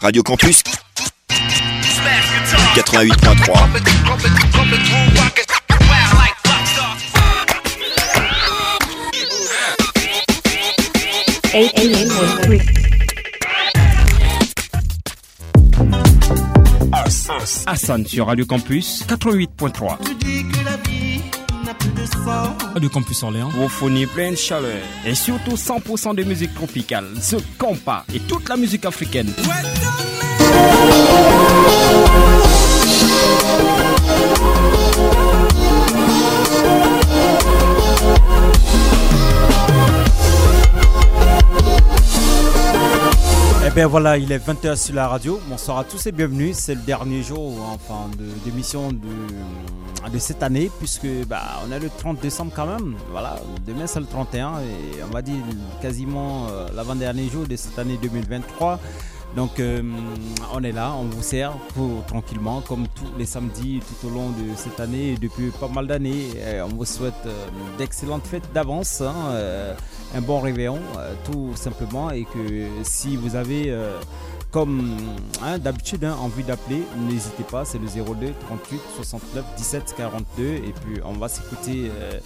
Radio Campus 88.3 Hassan sur Radio Campus 88.3 Hein. Ah, du campus Orléans. Vous fournit pleine chaleur et surtout 100% de musique tropicale, ce compas et toute la musique africaine. Et eh ben voilà, il est 20h sur la radio. Bonsoir à tous et bienvenue. C'est le dernier jour enfin, d'émission de, Hein, de cette année, puisque bah, on est le 30 décembre quand même. Voilà, demain c'est le 31 et on va dire quasiment euh, l'avant-dernier jour de cette année 2023. Donc euh, on est là, on vous sert pour, tranquillement comme tous les samedis tout au long de cette année depuis pas mal d'années. On vous souhaite euh, d'excellentes fêtes d'avance, hein, un bon réveillon tout simplement et que si vous avez comme hein, d'habitude, hein, envie d'appeler, n'hésitez pas, c'est le 02 38 69 17 42. Et puis on va s'écouter euh,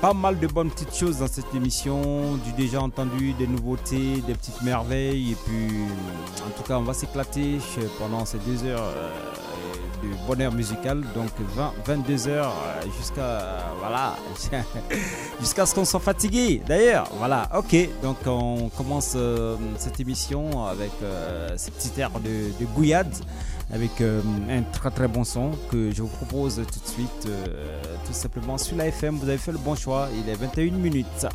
pas mal de bonnes petites choses dans cette émission, du déjà entendu, des nouveautés, des petites merveilles. Et puis en tout cas, on va s'éclater euh, pendant ces deux heures. Euh, du bonheur musical. Donc 20, 22h euh, jusqu'à voilà, jusqu'à ce qu'on soit fatigué d'ailleurs. Voilà, ok. Donc on commence euh, cette émission avec cette euh, ce petit de, de Gouillade avec un très très bon son que je vous propose tout de suite tout simplement sur la FM. Vous avez fait le bon choix, il est 21 minutes.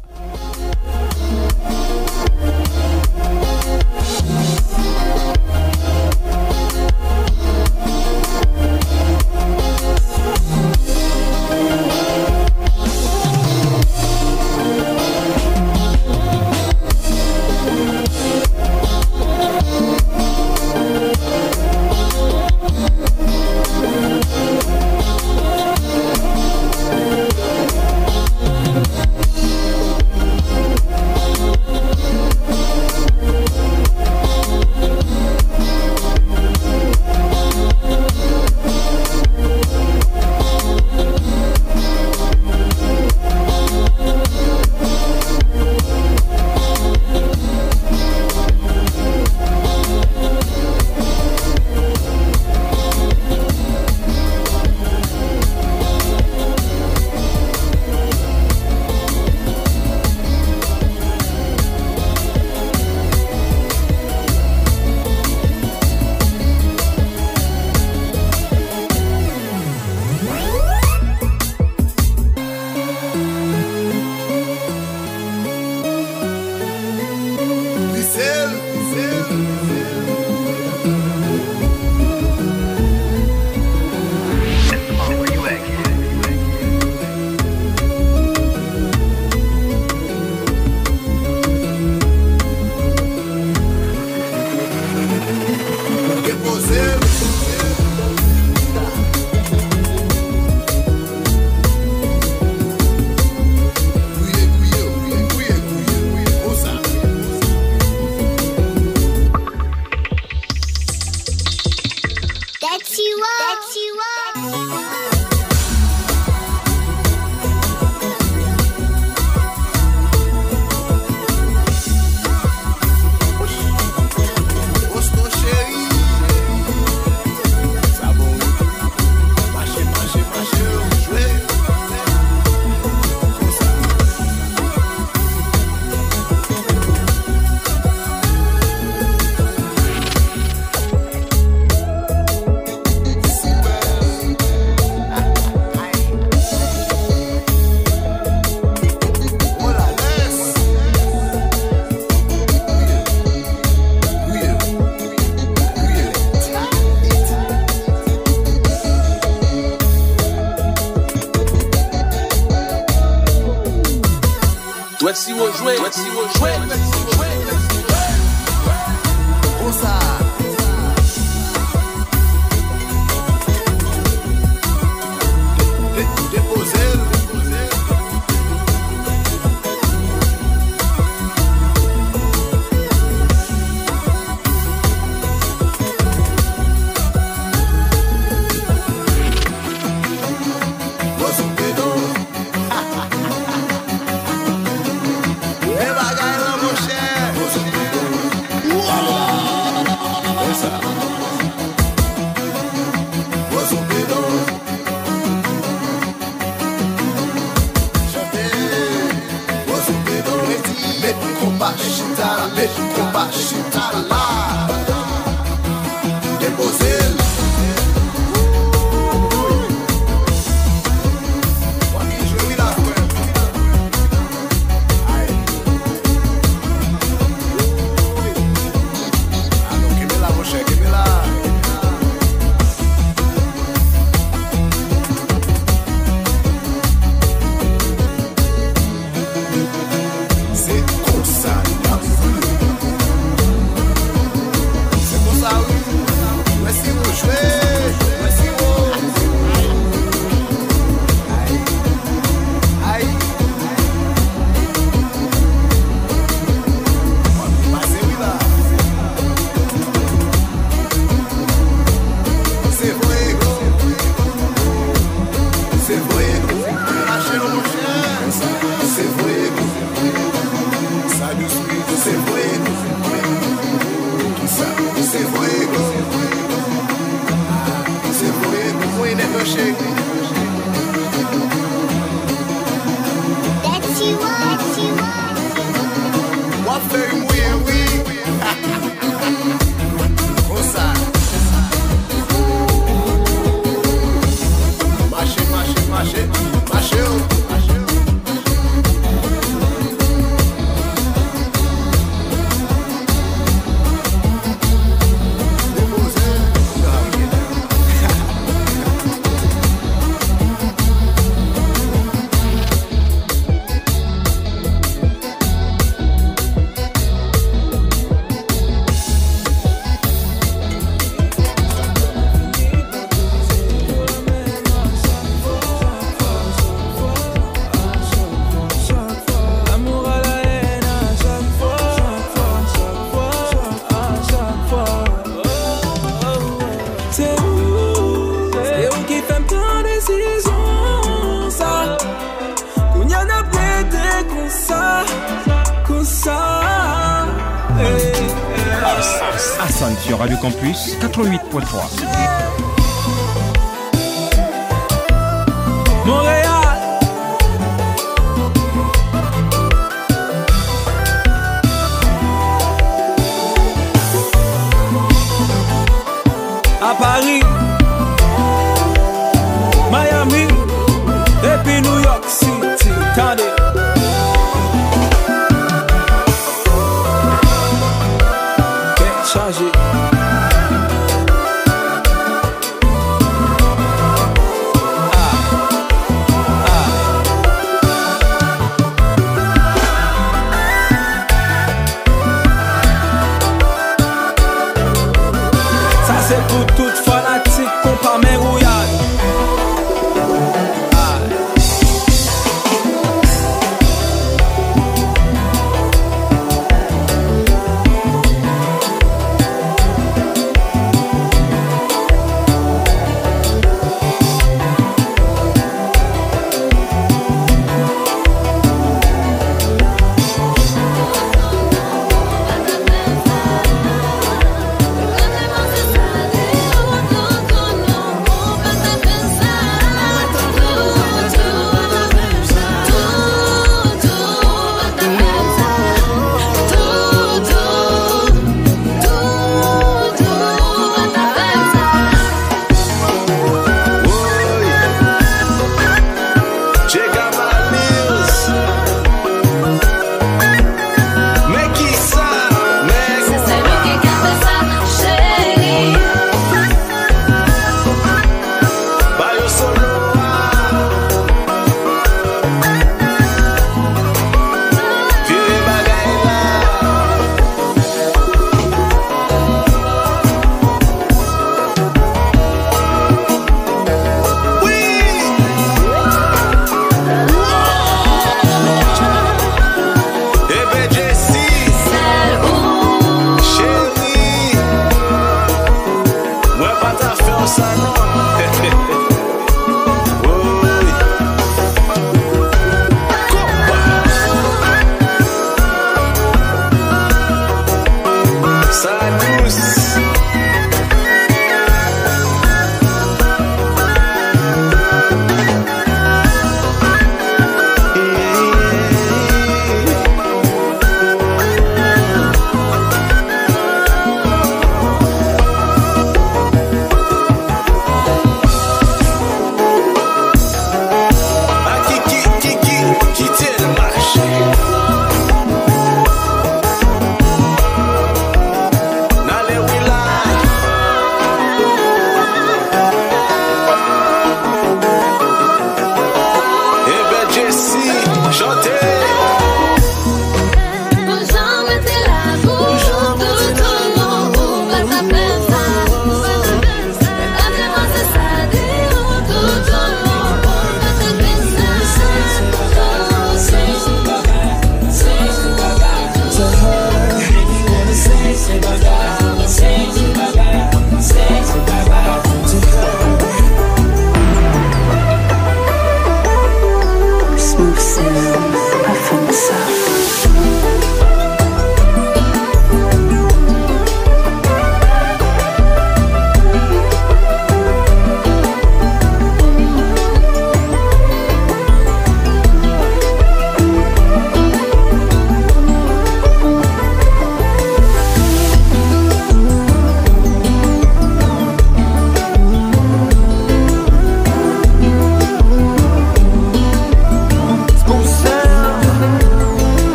sur Radio Campus 88.3.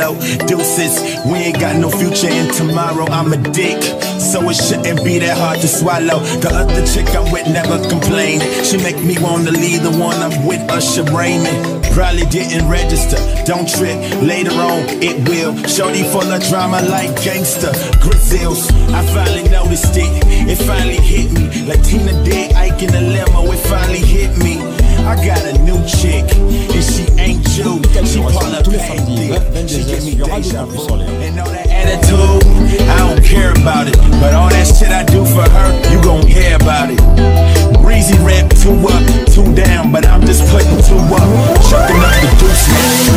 low. Deuces, we ain't got no future in tomorrow. I'm a dick, so it shouldn't be that hard to swallow. The other chick I'm with never complained. She make me wanna leave the one I'm with, Usher Raymond. Probably didn't register, don't trip, later on it will. Shorty full of drama like gangster. Grizzles, I finally noticed it, it finally hit me. Latina did Ike in the limo, it finally hit me. I got a new chick, and she ain't you. She pull up anything. She give me And all that attitude, I don't care about it. But all that shit I do for her, you gon' care about it. Breezy rap two up, two down, but I'm just putting two up. Chucking up the deuces.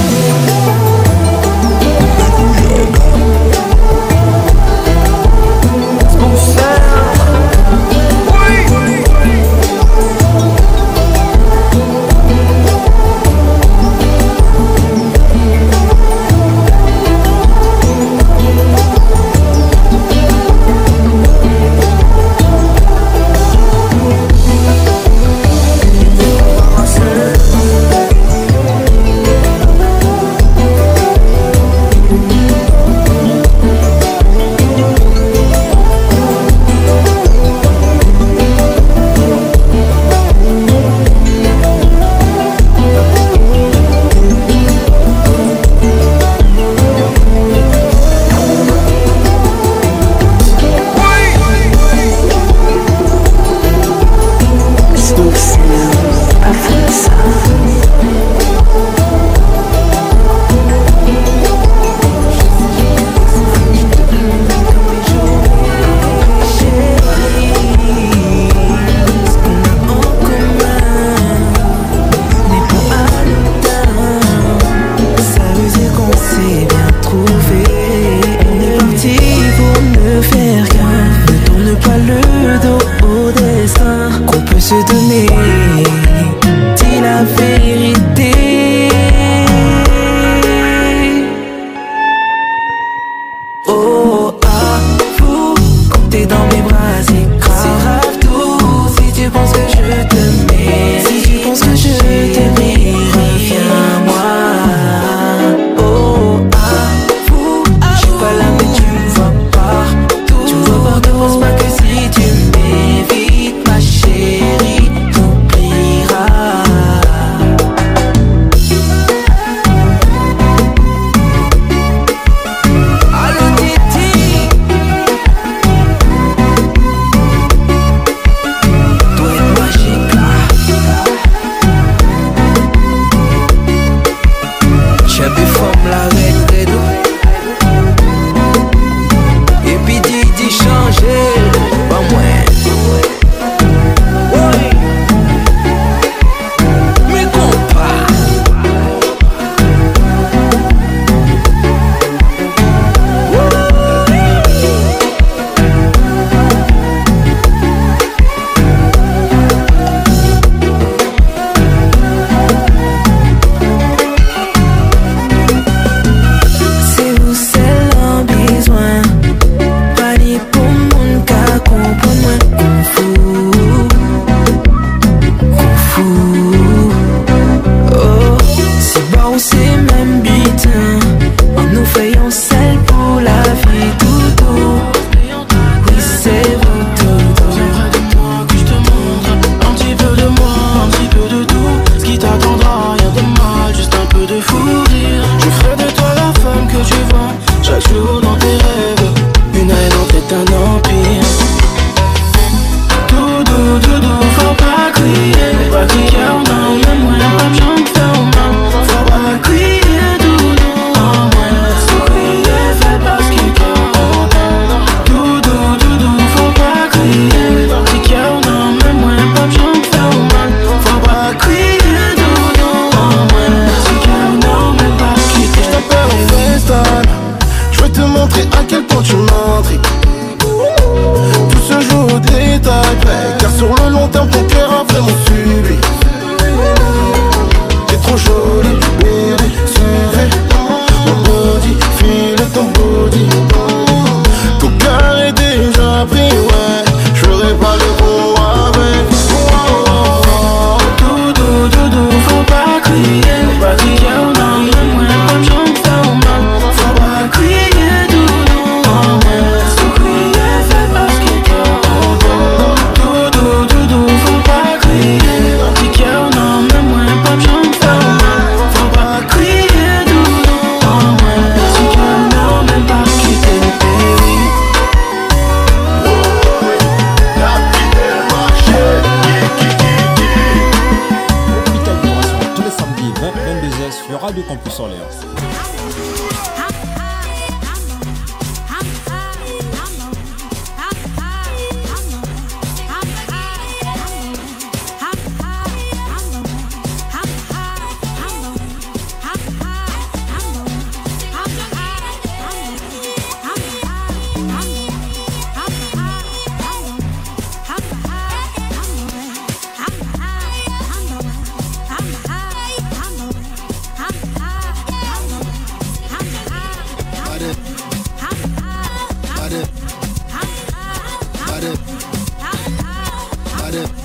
it.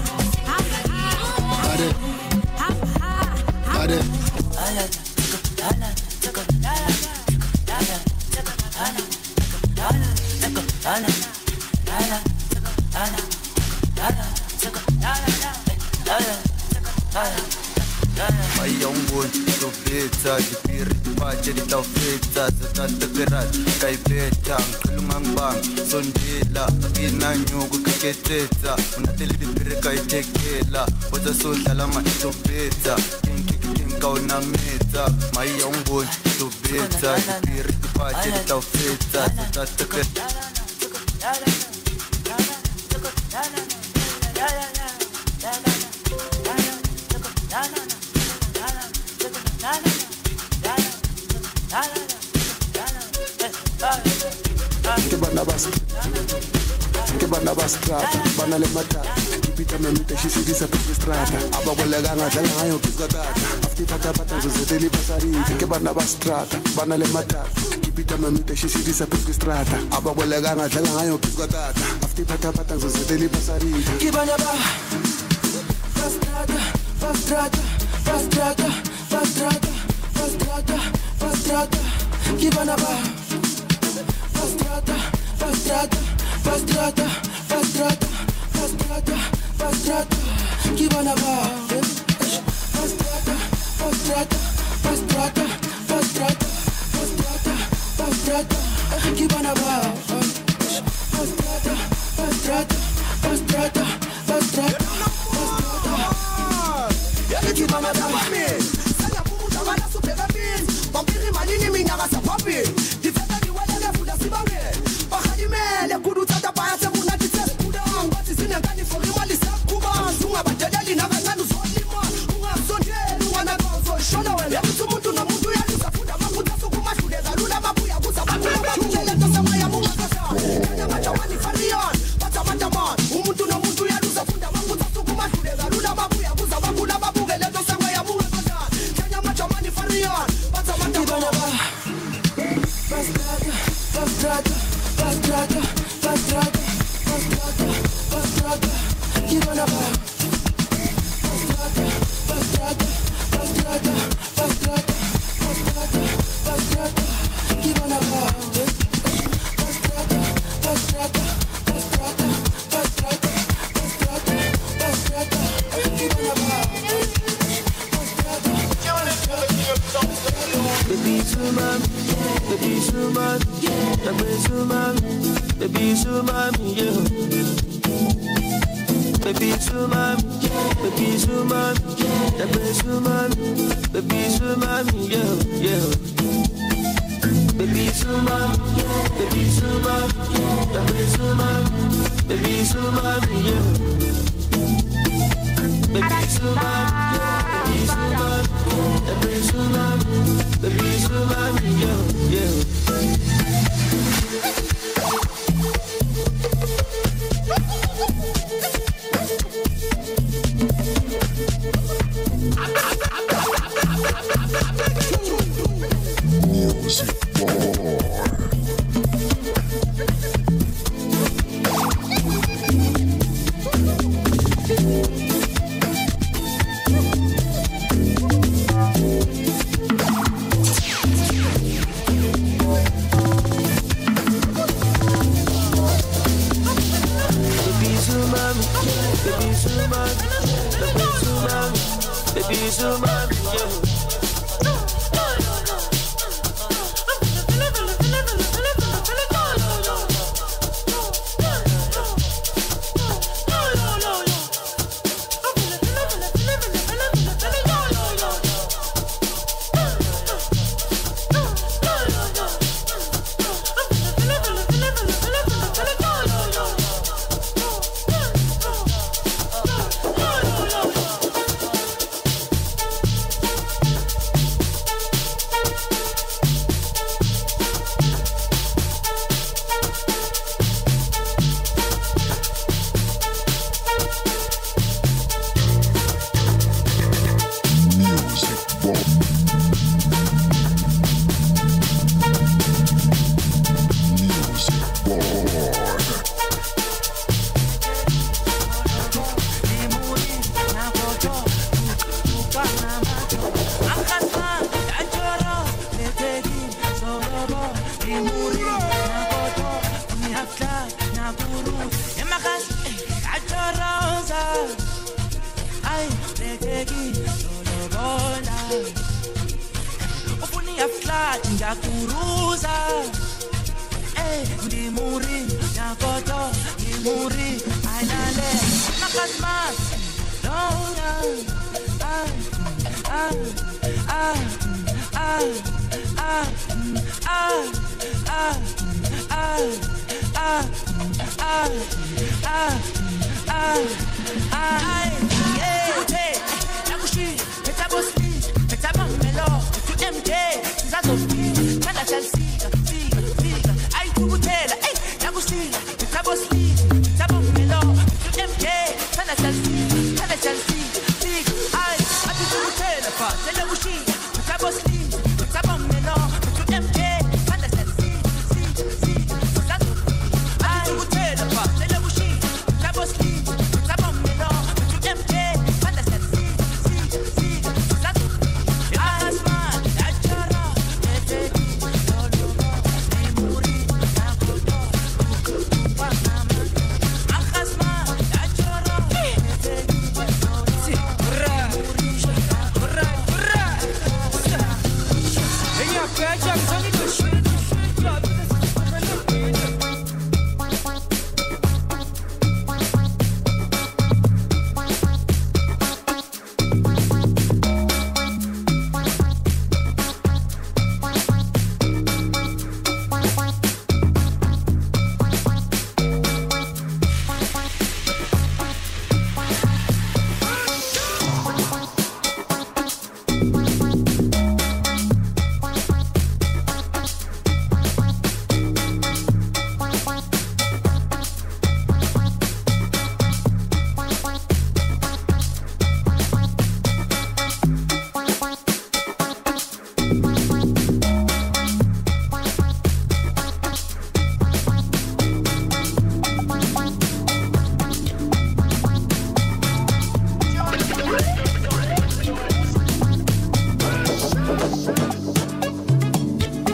strata vana le matata ipitama mita xixivisa a va tlhela nga yo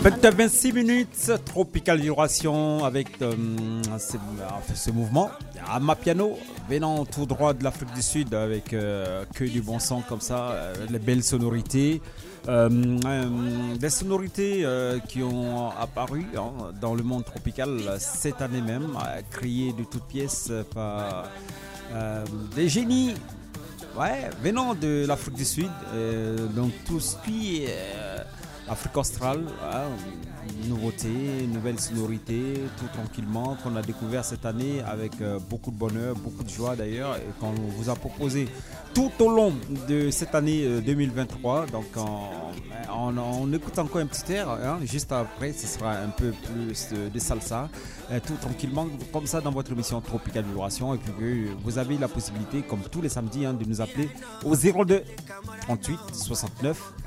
26 minutes, Tropical Duration avec euh, ce, mouvement. À ma piano, venant tout droit de l'Afrique du Sud avec euh, que du bon son comme ça, euh, les belles sonorités. des sonorités qui ont apparu hein, dans le monde tropical cette année même, créées de toutes pièces par des génies venant de l'Afrique du Sud. donc tout ce qui est Afrique australe, nouveauté, nouvelle sonorité, tout tranquillement, qu'on a découvert cette année avec euh, beaucoup de bonheur, beaucoup de joie d'ailleurs, et qu'on vous a proposé tout au long de cette année 2023. Euh, Donc on, écoute encore un petit air, hein, juste après ce sera un peu plus de salsa, euh, tout tranquillement comme ça dans votre émission Tropical Vibration. Et puis vous avez la possibilité, comme tous les samedis, hein, de nous appeler au 02 38 69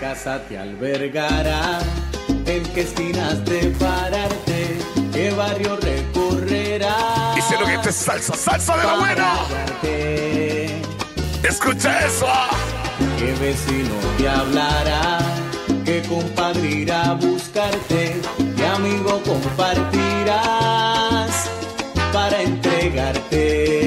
casa te albergará, en qué esquinas de pararte, qué barrio recorrerá. Dice lo que salsa, salsa de la buena. Escucha eso. Qué vecino te hablará, qué compadre irá a buscarte, qué amigo compartirás para entregarte.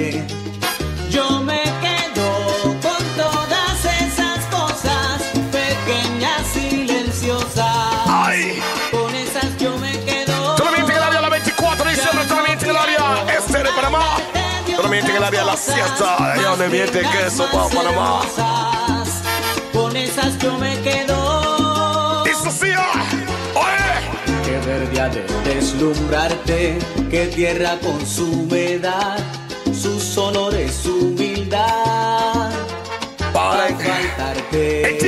miente que la vía la siesta. ya me miente queso, pa' Panamá. Con esas yo me quedo. Y Sofía, ¡Oye! Qué verde de deslumbrarte, qué tierra con su humedad, sus olores, su humildad. Para encantarte.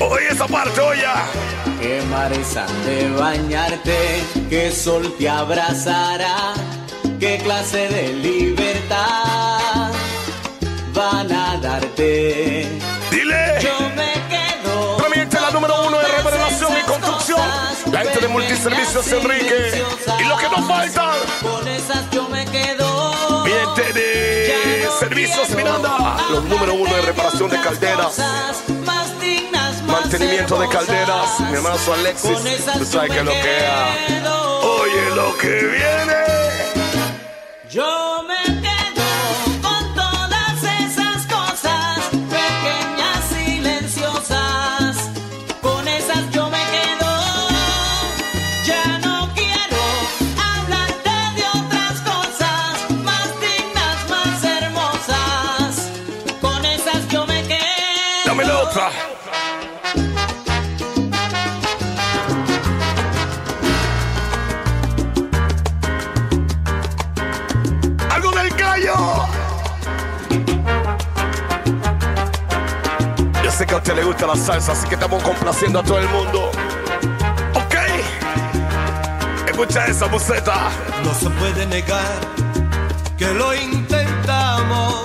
Oye esa parte, oye. Qué mares de bañarte, qué sol te abrazará ¿Qué clase de libertad van a darte? Dile. Yo me quedo. es la número uno de reparación y construcción. La gente de multiservicios Enrique. Y lo que nos falta. Con esas yo me quedo. Miente de servicios Miranda. Los número uno de reparación de calderas. mantenimiento de calderas. Mi hermano Alexis. Tú sabes que lo que Oye, lo que viene. Joe! Este le gusta la salsa, así que estamos complaciendo a todo el mundo. ¿Ok? Escucha esa boceta. No se puede negar que lo intentamos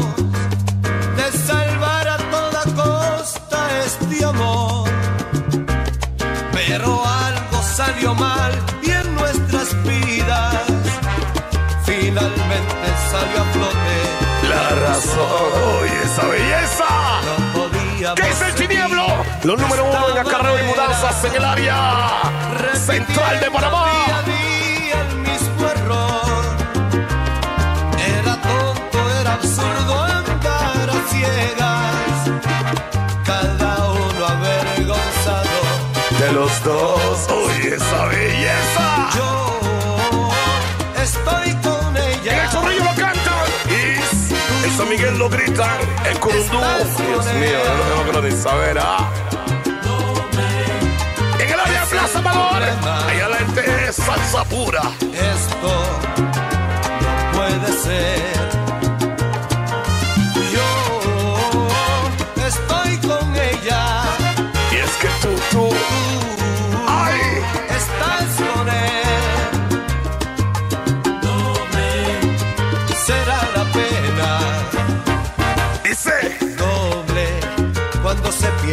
de salvar a toda costa este amor. Pero algo salió mal y en nuestras vidas finalmente salió a flote la razón. y esa belleza! ¿Qué es el tinieblo? Los número uno en acarreo y mudanzas en el área central de Panamá. Era tonto, era absurdo andar a ciegas. Cada uno avergonzado de los dos. hoy esa belleza. Miguel lo gritan, el Curundú. Dios mío, no tengo que no saber, ¿ah? En el área de Plaza a allá gente es salsa pura. Esto no puede ser.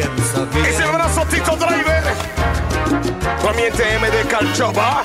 Ese brazo brazo Tito Driver. m de Calcioba.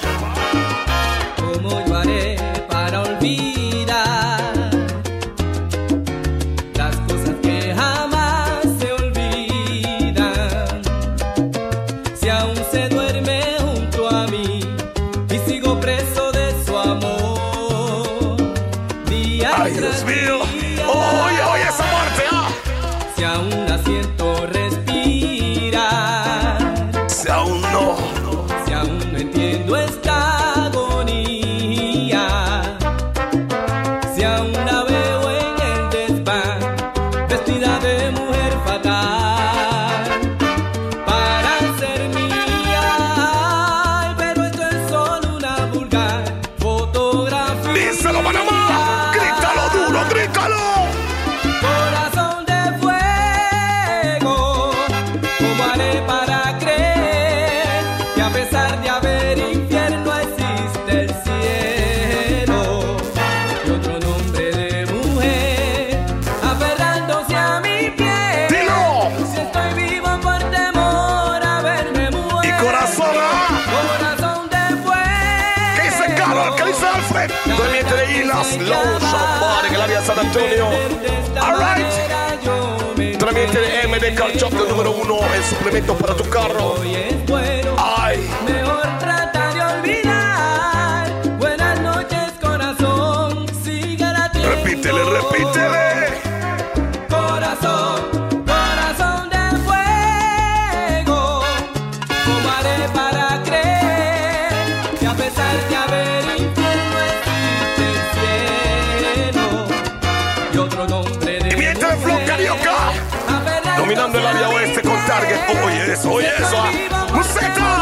Antonio. Alright. Tramite de MD Car Shop, el número uno el suplemento para tu carro. Oh yes, oh yes. Musetta!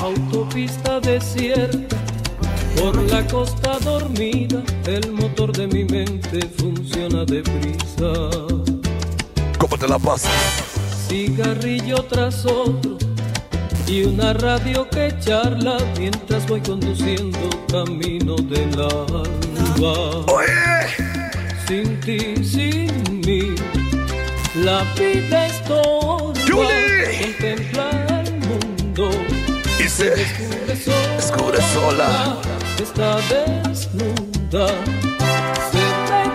Autopista desierta, por la costa dormida, el motor de mi mente funciona deprisa. ¿Cómo te la pasas? Cigarrillo tras otro y una radio que charla mientras voy conduciendo camino de la ¡Oye! Sin ti, sin mí, la vida es toda. Escubre sola. Está desnuda, se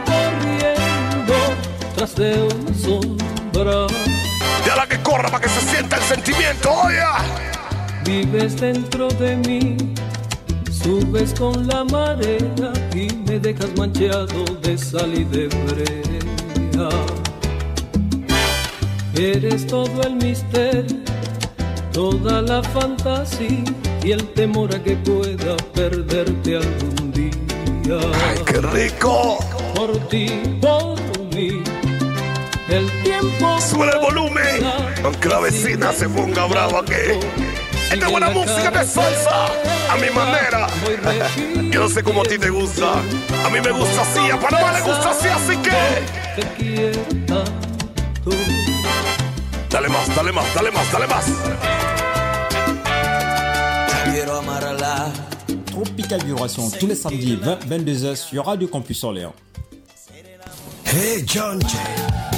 corriendo tras de una sombra. Ya la que corra para que se sienta el sentimiento, Vives dentro de mí, subes con la marea y me dejas manchado de sal y de brea. Eres todo el misterio toda la fantasía y el temor a que pueda perderte algún día. ¡Ay, qué rico! Por ti, por mí, el tiempo. ¡Sube el volumen! Aunque la vecina se ponga brava que. Esta buena música de salsa, a mi manera. Yo no sé cómo a ti te gusta. A mí me gusta así, a Panamá le gusta así, así que. Dale más, dale más, dale más, dale más. Quiero amarla. Tropical Vibration, tous les samedis 20-22h sur Radio Campus Orléans. Hey John Jay.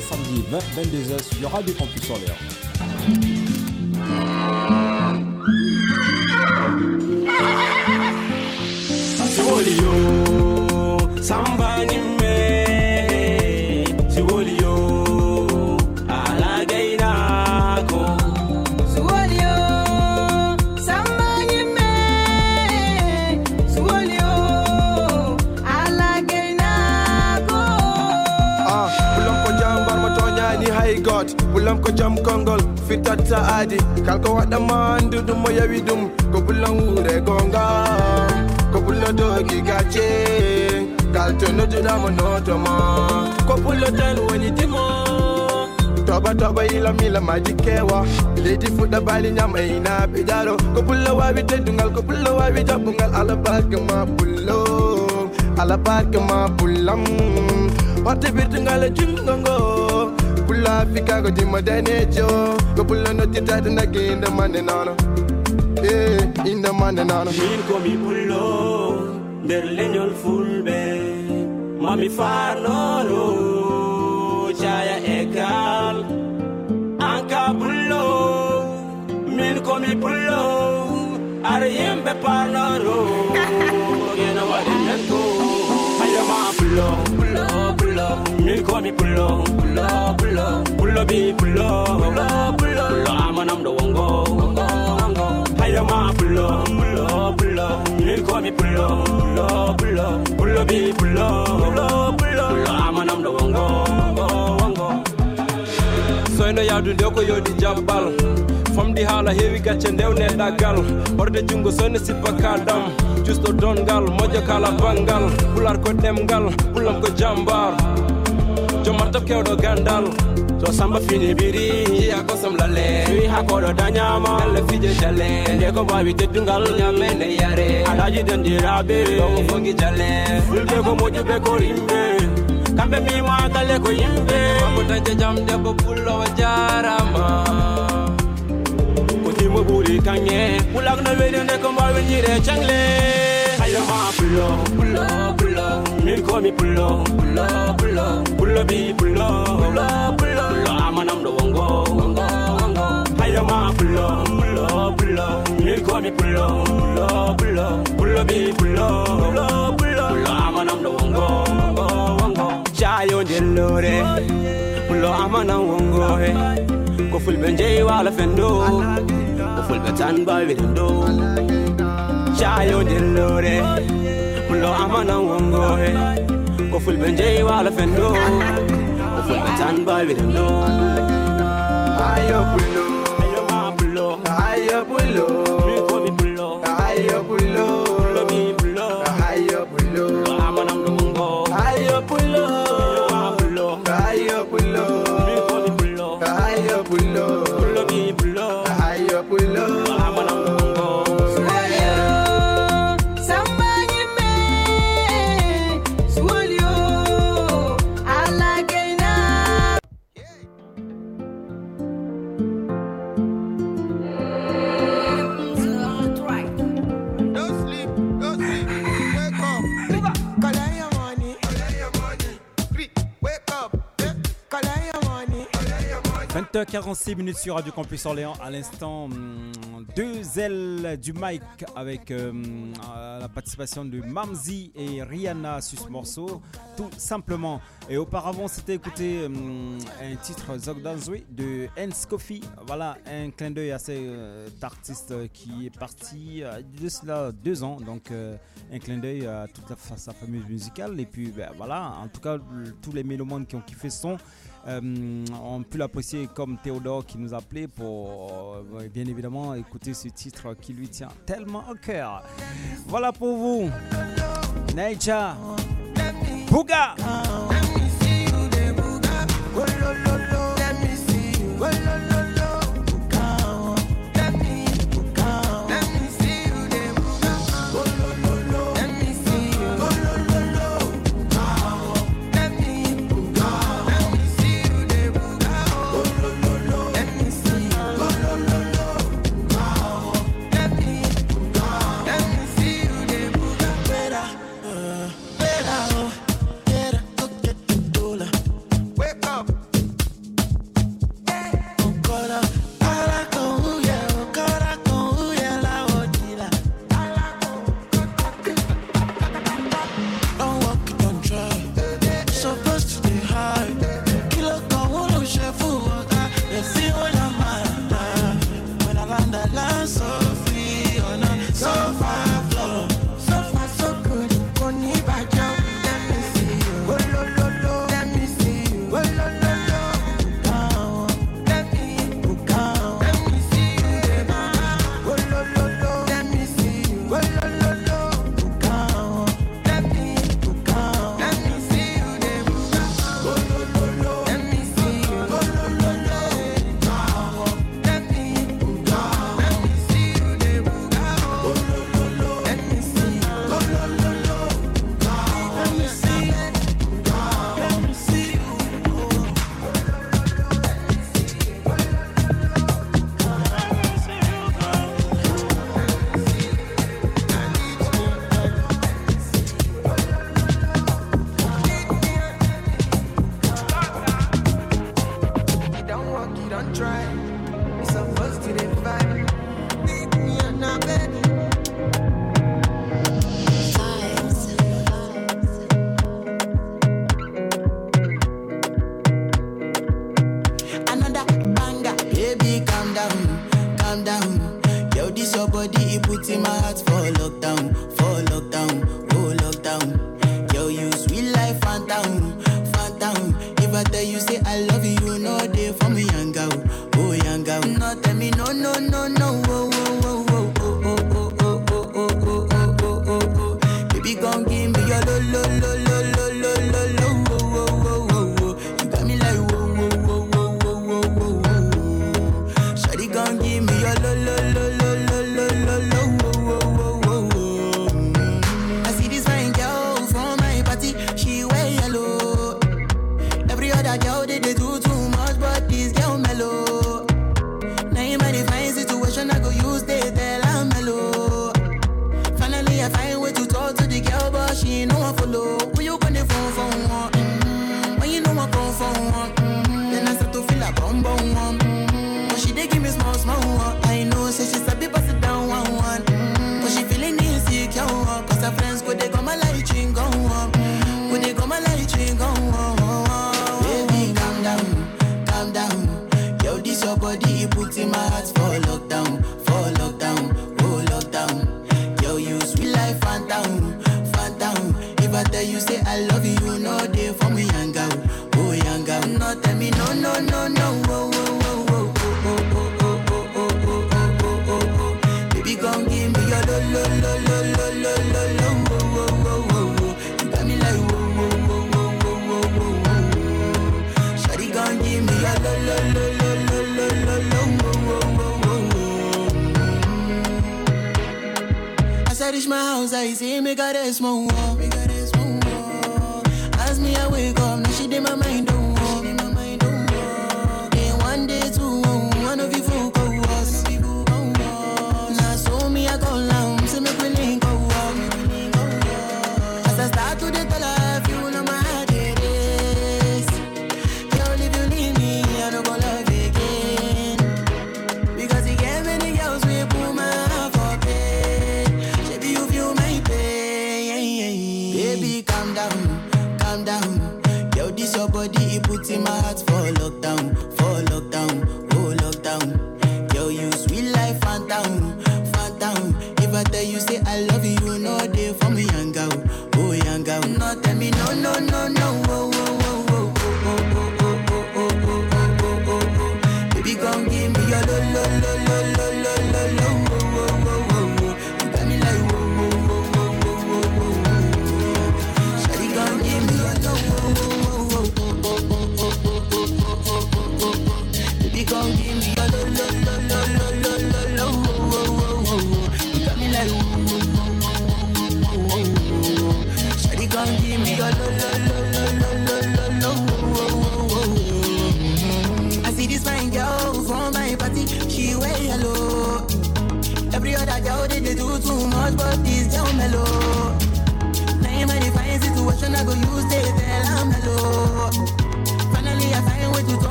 samedi samedis 20-22h aura des Campus l'air. ba ila mila maji kewa lady fuda bali nyam ina be ko pulla wa bi tedungal ko pulla wa bi jabungal ala barka ma pullo ala barka ma pullam wate birtungala jingongo pulla fika ko dimma danejo ko pulla no titata nage inda mane nana eh inda mane nana min ko mi pullo der leñol fulbe mami farnolo call me below. I remember Panaro. You know what I meant to. I am a below, below, below. Me call me below, below, below. Below me, below, below, below. I'm an I'm the one go. I am a below, below, below. Me call me below, below, below. Below me, below, below, below. I'm an I'm the one go. Soy no yadu ndeko yo di jambal. From the hala here we got chendew ne dagal Borde jungo sone sipa kadam Justo dongal, mojo kala bangal Bular ko demgal, bulam ko jambar Jomarto kewdo gandal So samba fini biri, ya kosam lale ko hakodo danyama, le fije jale Ndeko babi Nyame ne yare alaji Adaji dendirabe, doko fongi ko Fulbeko be ko rimbe kambe mi mwagale ko yimbe mamutanje jam de debbo pullowo jarama we booty kanye Ulak na wede ne kumbar we nyire changle Ayo ma pull up, pull up, pull up Me call me pull up, pull up, pull up Pull up be pull up, pull do wango, wango, wango Ayo ma pull up, pull up, pull up Me call me pull up, pull up, pull up Pull up do wango, wango, wango Chayo delore Pull ama aman am wango he Koful benjei wala fendo Allah Full fulgatan balbidin do shayo dillore mulo amana wongohe ko fulben jey wala fendo ko fulgatan balbidin do ayo pulo ayo ma pulo ayo pulo 46 minutes sur Radio Campus Orléans. À l'instant, hum, deux ailes du mic avec hum, euh, la participation de Mamzi et Rihanna sur ce morceau, tout simplement. Et auparavant, c'était écouter hum, un titre euh, Zogdanzui de Hans Voilà, un clin d'œil à cet euh, artiste qui est parti de cela deux ans. Donc, un clin d'œil à toute sa fameuse musicale. Et puis, ben, voilà, en tout cas, tous les mélomanes qui ont kiffé son. Euh, on peut l'apprécier comme Théodore qui nous appelait pour euh, bien évidemment écouter ce titre qui lui tient tellement au cœur. Voilà pour vous, Nature Bouga. Calm down. Yo, this your body, it puts in my heart for lockdown.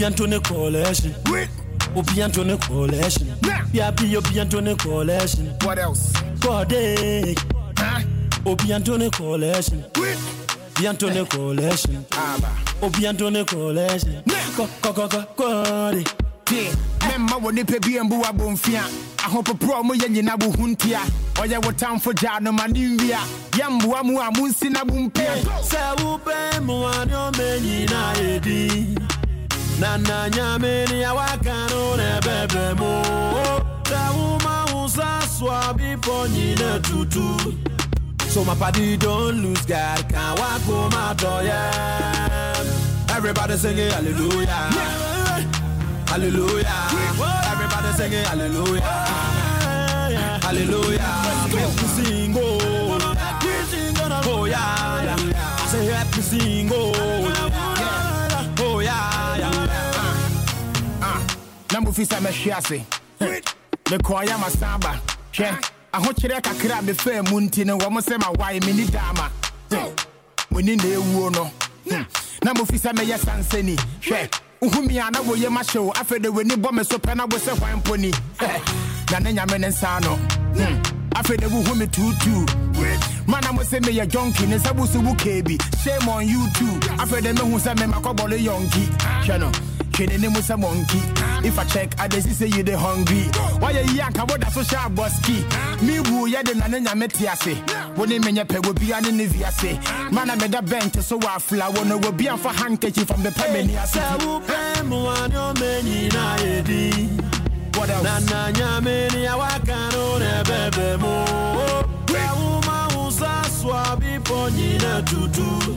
be Antony coalition. We'll be Antony coalition. Yeah, be your be Antony coalition. What else? God, eh. We'll be Antony coalition. Be Antony coalition. We'll be Antony coalition. Go, go, go, go, go. mɛmma wɔ nnipa bi ambu abɔmfia ahopoporɔ a moyɛ nyina bohu ntia ɔyɛ wo tamfo gyaa nomane nwia yɛmmoa mu a monsi na bompia sɛ wopɛ mmoa ne ɔmɛ nyinaa edi na nna anya mmiri ya wakano n'ebebe mụ tewumawusa sụọ bifo nyina tutu so my party don't lose God can not walk home out yeah everybody it, hallelujah hallelujah everybody sing it, hallelujah hallelujah make me sing oh oh yeah, yeah. say happy sing oh bufi sɛ mɛhwe ase mekɔɔyɛ masan ba hwɛ ahokyerɛ kakra a mefaa mu nti no wɔm sɛ mawae menni daama muni na ewuo no na mofi sɛ mɛyɛ sansani hwɛ wohumi a na woyɛ mahyɛ wo afei de w'ani bɔ me so pɛ na wo sɛ hwan mpo na ne nyame ne nsa no afei de wohu me tuutuu mana mo junkie meyɛ jonki ne nsa busu wo keebi shame on you too afei de mehu sɛ memakɔbɔle yɔnki hwɛ no hwɛ n'anim sɛ mɔnki if I check, I just say you the hungry. Why you yank about that social boski? Me woo, yeah, the nana metiase. When they menya peg will be an inviase. Man, I made a bent so I flower. No, will be on for handkerchief from the permanent. What else? Nana nyamini ya wakano oh, nebebe mo Weuma usa swabi ponyina tutu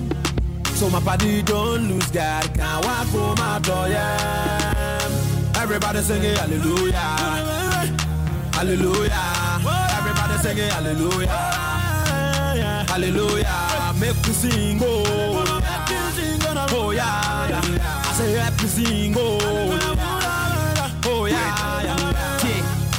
So my body don't lose God Can't walk for my door, yeah Everybody sing it, hallelujah. Hallelujah. Everybody sing it, hallelujah. Hallelujah. Make me sing, oh. Oh yeah, I say happy sing, oh. Oh yeah,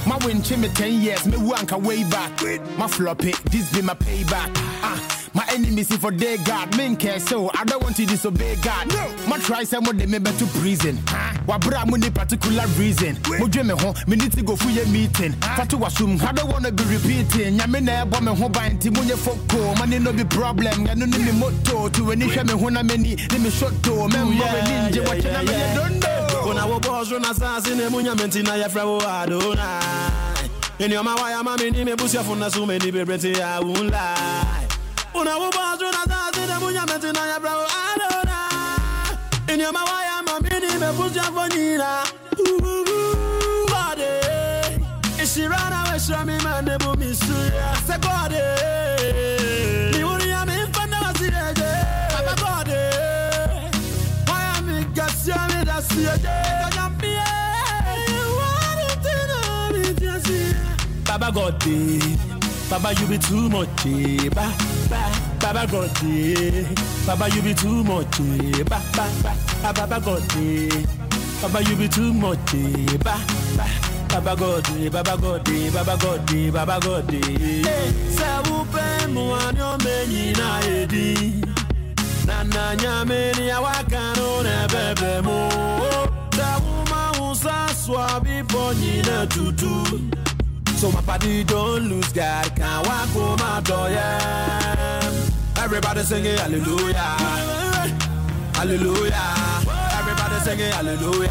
My win me 10 years, me wanka way back. My floppy, this be my payback. Ah. My enemies see for day God, men care so I don't want to disobey God. No. My try some of them me to prison. Ah wabra mu ni particular reason mo dwe me ho me ni ti go fu ye meeting fatu wasum i don't wanna be repeating nyame na ebo me ho ban ti munye foko money no be problem ya no ni me moto to we ni hwe me ho na me ni ni me shot do me mo me ninje wacha na me don't know when i wo boss run assassin e munya menti na ya frawo adonai Any of my wire, mommy, ni me busia funa so many baby, I won't lie. Una wo boss run assassin e munya menti na ya frawo adonai. Any of my Abuja vanilla. Body. If she run away, she me man, they put me serious. Say body. am in front of Papa Why am I You am i just Baba got Baba, you be too much. Eh, Bye Baba God, eh. Baba you be too much, eh. ba ba ah, Baba God, eh. Baba you be too much, ba ba. Baba God, Baba God, Baba God, Baba God. Sa upe muanyo na edi. na Nana nyameni awakano nebebe mo. Sa uma usa swabi ponyina tutu. So my body don't lose God, can't walk on my door, yeah. Everybody singing hallelujah. Hallelujah. Everybody singing hallelujah.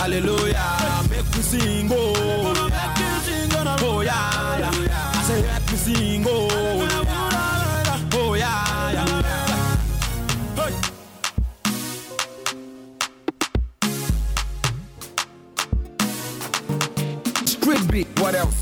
Hallelujah. Make me sing, oh. Oh, yeah. yeah. I say, make me sing, oh. Oh, yeah. yeah. Hey. Street beat, what else?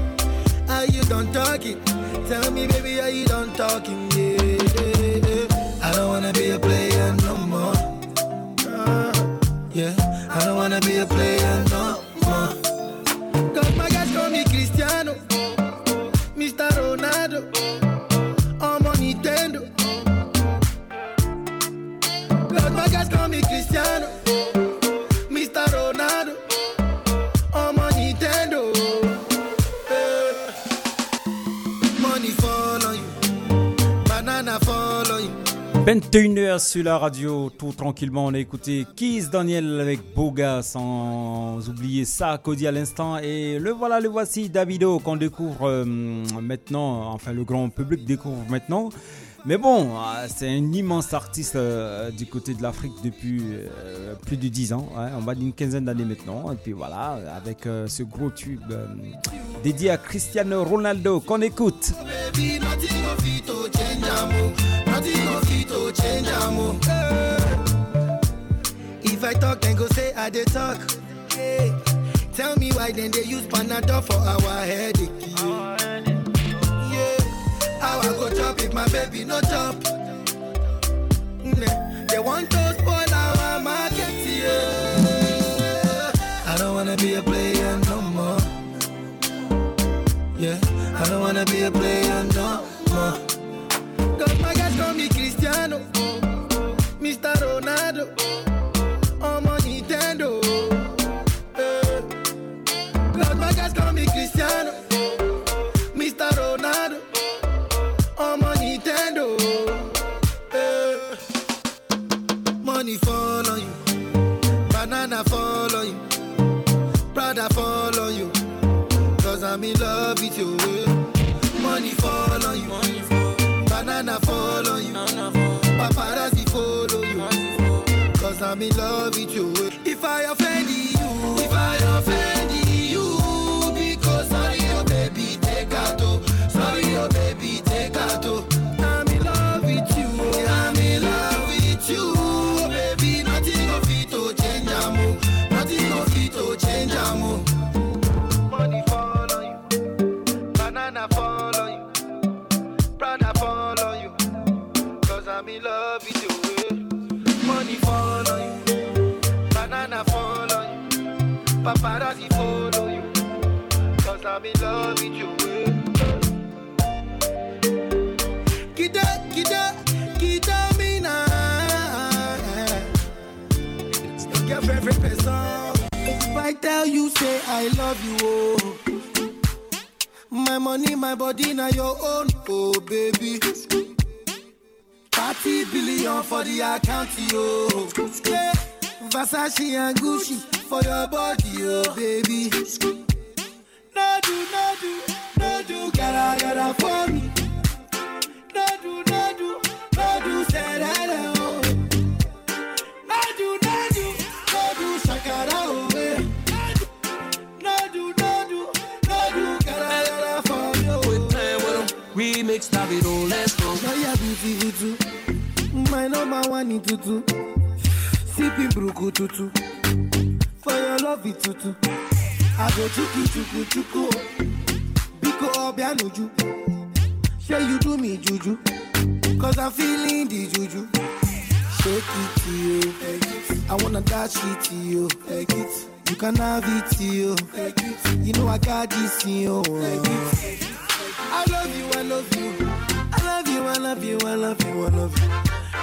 how you done talking? Tell me, baby, how you done talking? Yeah, yeah, yeah. I don't wanna be a player no more. Yeah, I don't wanna be a player no more. Cause my guys call me Cristiano, Mr. Ronaldo. 21h sur la radio, tout tranquillement, on a écouté Kiss Daniel avec Boga, sans oublier ça, Cody à l'instant. Et le voilà, le voici, Davido, qu'on découvre euh, maintenant, enfin le grand public découvre maintenant. Mais bon, euh, c'est un immense artiste euh, du côté de l'Afrique depuis plus de 10 ans, hein, on va d'une quinzaine d'années maintenant. Et puis voilà, avec ce gros tube dédié à Cristiano Ronaldo qu'on écoute. am. Nothing go fit to change am. Eh. If I talk, then go say I dey talk. Hey, tell me why then they use Panadol for our headache? Yeah, how I go chop if my baby no chop? They want to spoil our market, yeah. I don't wanna be a player no more. Yeah, I don't wanna be a player. I'm in love with you. Eh. Money fall on you. Banana fall on you. Paparazzi follow you. Cause I'm in love with you. Eh. Paparazzi follow you. Cause I'm in love with you. Kita, kita, kita mina. Look your favorite person. If I tell you, say I love you, oh. My money, my body, now your own, oh baby. 30 billion for the account, yo. Yeah. Versace and Gucci for your body, oh baby. No do, no do, no do, gotta, gotta for me. No do, no do, no do, say hello. gotta, remix, stop it, let's go. my number one in tutu sipping bruku tutu. For your love it tutu. I go chuku chuku chuku. Biko obi anuju. Say you do me juju. Cause I'm feeling the juju. Shake it to you. I wanna dash it to you. Take it. You can have it to you. Take it. You know I got this in you. I love you, I love you. I love you, I love you, I love you.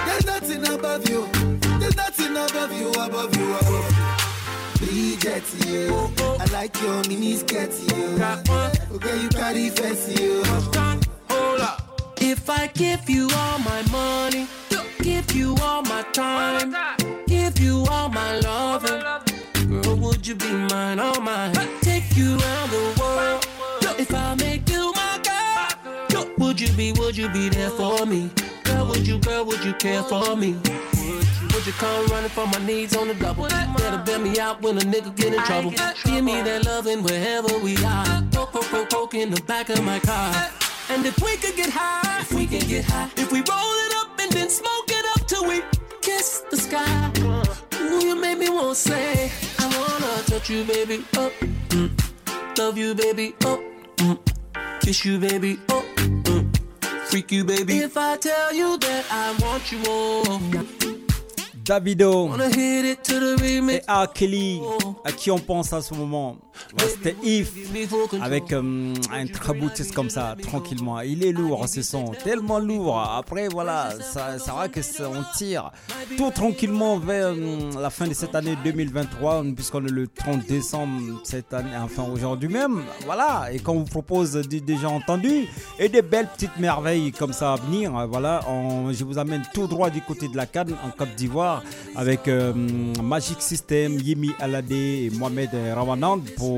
There's nothing above you. There's nothing above you, above you, above you. Bridget, yeah. Oh, oh. I like your mini skirt, yeah. Okay, you carry fancy, yeah. Hold up. If I give you all my money, give you all my time, give you all my loving, girl, would you be mine, all oh mine? baby, would you be there for me? Girl, would you, girl, would you care for me? Would you come running for my needs on the double? Better bail me out when a nigga get in trouble. Give me that loving wherever we are. Poke, poke, poke, poke in the back of my car. And if we could get high, if we could get high, if we roll it up and then smoke it up till we kiss the sky. Ooh, you made me want to say, I wanna touch you, baby, oh, mm. love you, baby, oh, mm. kiss you, baby, oh. freak baby. If I tell you that I want you et Kelly, à qui on pense à ce moment c'était If avec euh, un traboutis comme ça, tranquillement. Il est lourd ce son, tellement lourd. Après, voilà, ça, ça va que on tire tout tranquillement vers euh, la fin de cette année 2023, puisqu'on est le 30 décembre cette année, enfin aujourd'hui même. Voilà, et qu'on vous propose Des déjà entendu et des belles petites merveilles comme ça à venir. Voilà, je vous amène tout droit du côté de la Cannes en Côte d'Ivoire avec euh, Magic System, Yemi Alade et Mohamed Rawanand pour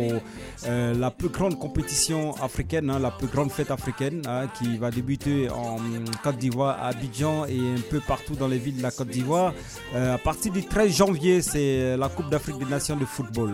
euh, la plus grande compétition africaine, hein, la plus grande fête africaine hein, qui va débuter en Côte d'Ivoire, à Abidjan et un peu partout dans les villes de la Côte d'Ivoire. Euh, à partir du 13 janvier, c'est la Coupe d'Afrique des Nations de football.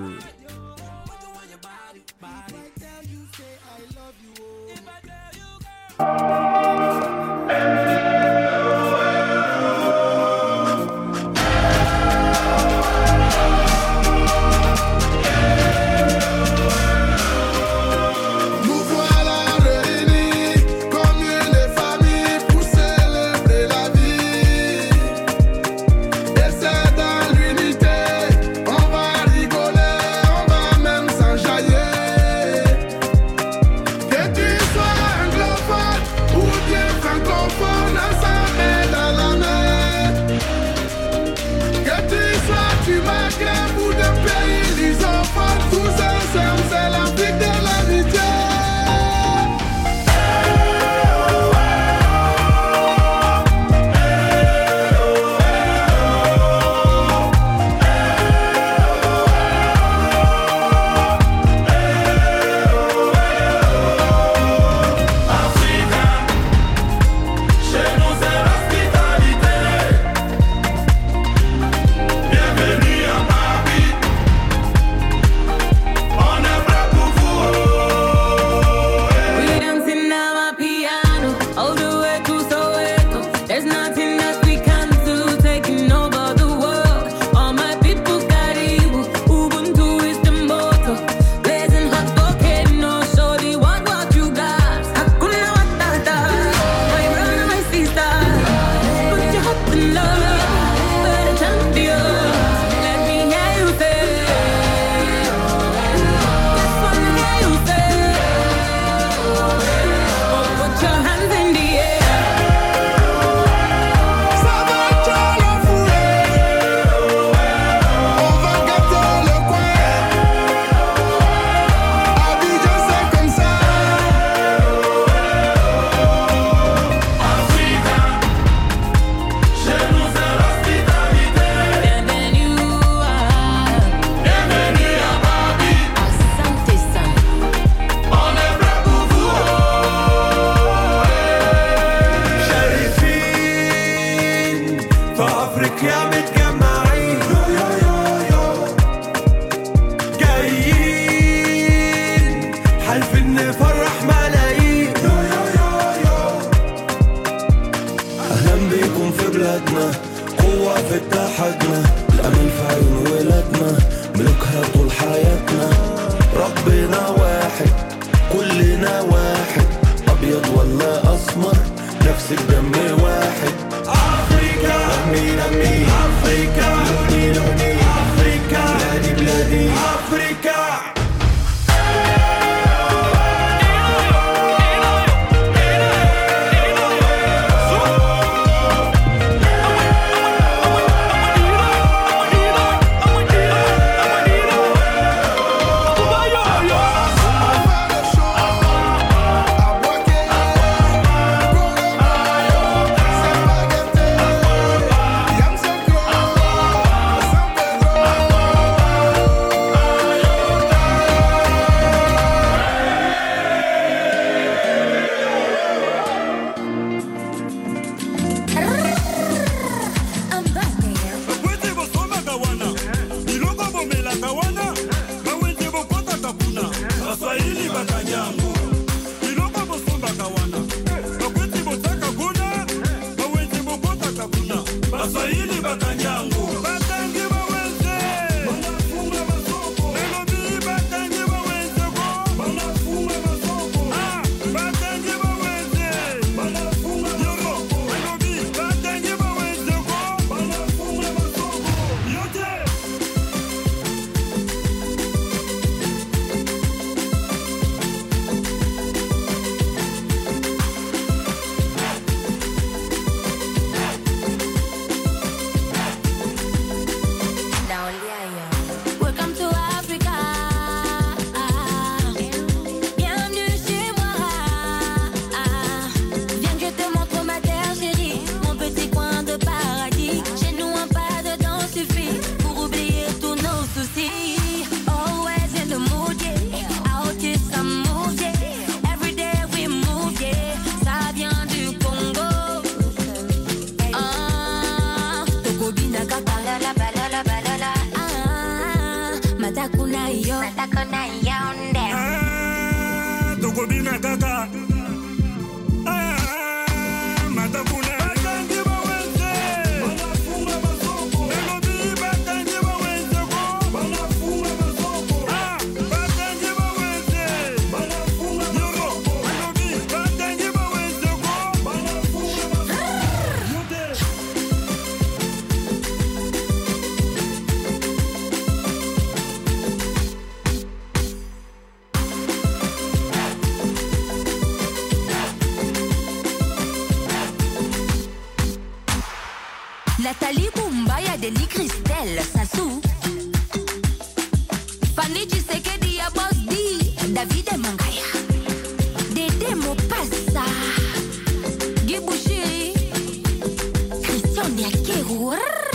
¡Burr!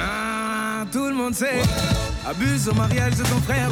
Ah, tout le monde sait. Abuse au mariage de ton frère.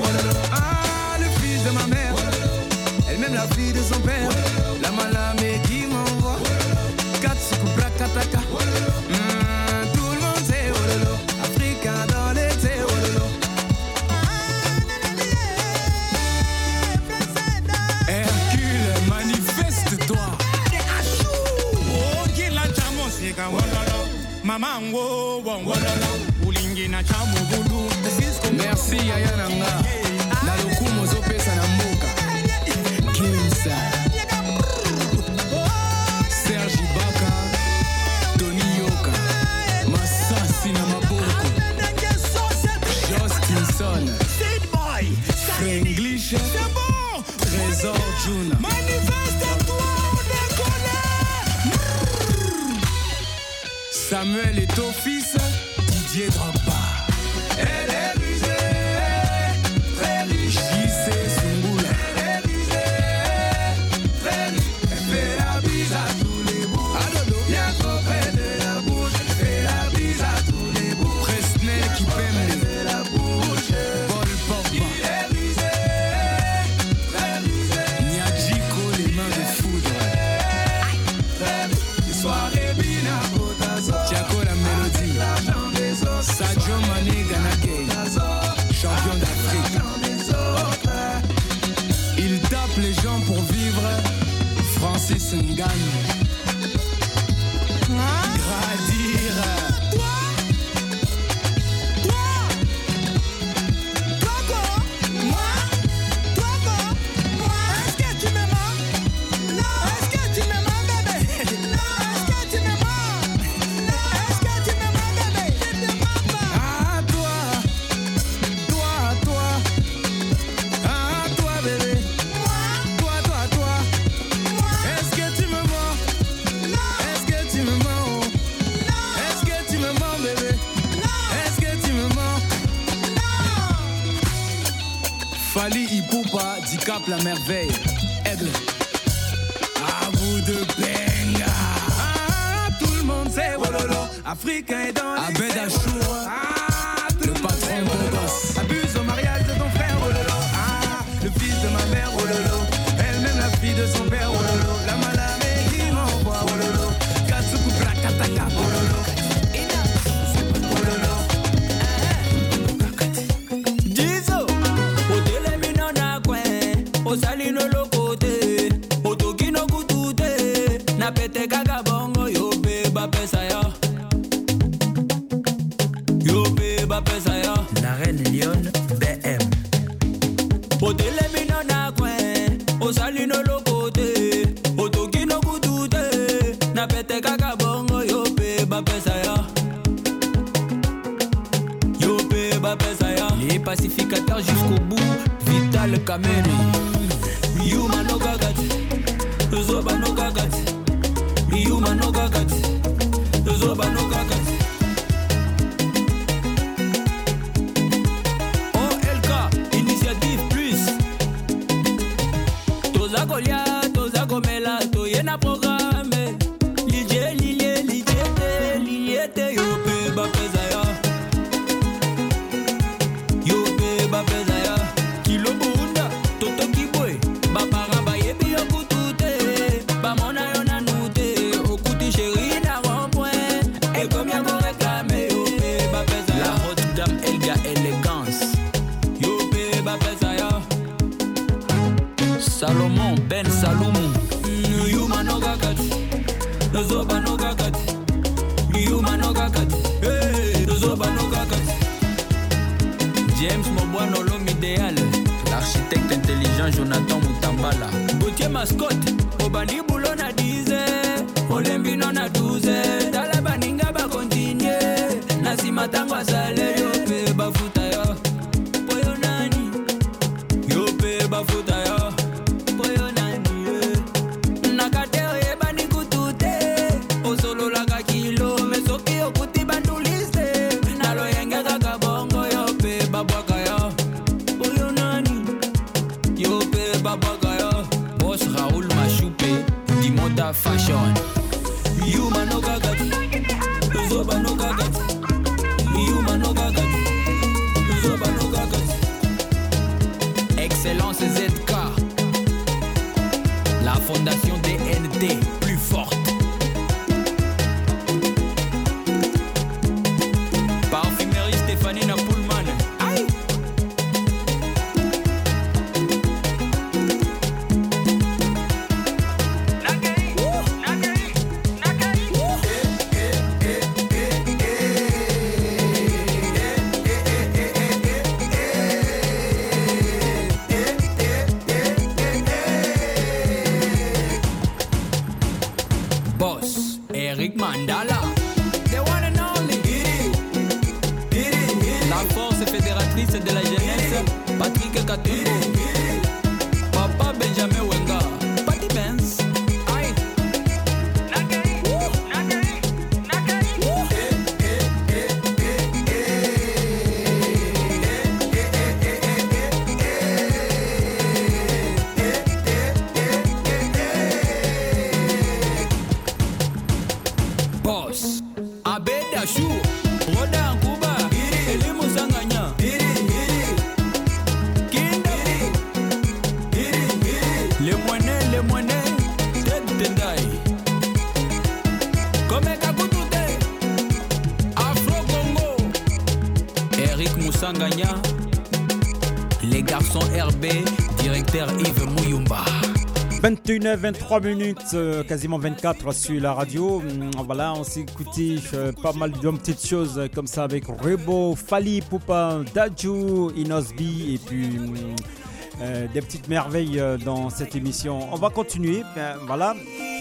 Excellence ZK. La fondation DNT, plus forte. 23 minutes, euh, quasiment 24 sur la radio. Mm, voilà, on s'est écouté euh, pas mal de petites choses comme ça avec Rebo, Fali, Poupa, Daju Inosbi et puis mm, euh, des petites merveilles dans cette émission. On va continuer, ben, voilà.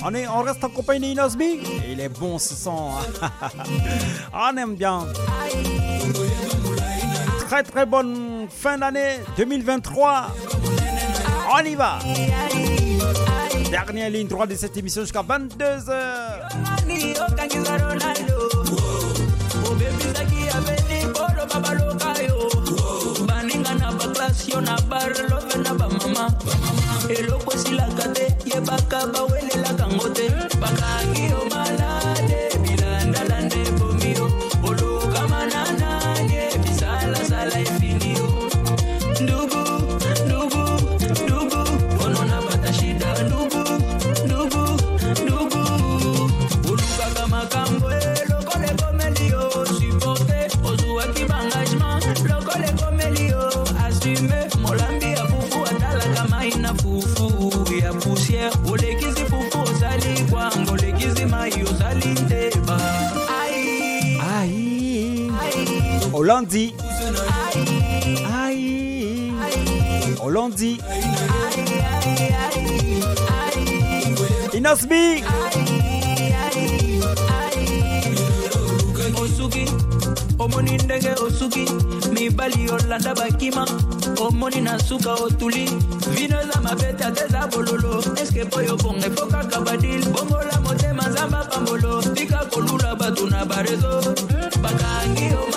On, est, on reste en compagnie d'Inosbi. Il est bon ce son. Hein. on aime bien. Très très bonne fin d'année 2023. On y va. Dernière ligne droite de cette émission jusqu'à 22h. lundi. Aïe. Au lundi. Innoss'B. Osuki, omoni ndenge osuki, mibali olanda bakima, omoni na suka otuli, vino eza mabete ate eza bololo, eske mpo yo bonga efo kaka badil, bongola motema nzamba pambolo, tika kolula bato na barezo, bakangi yo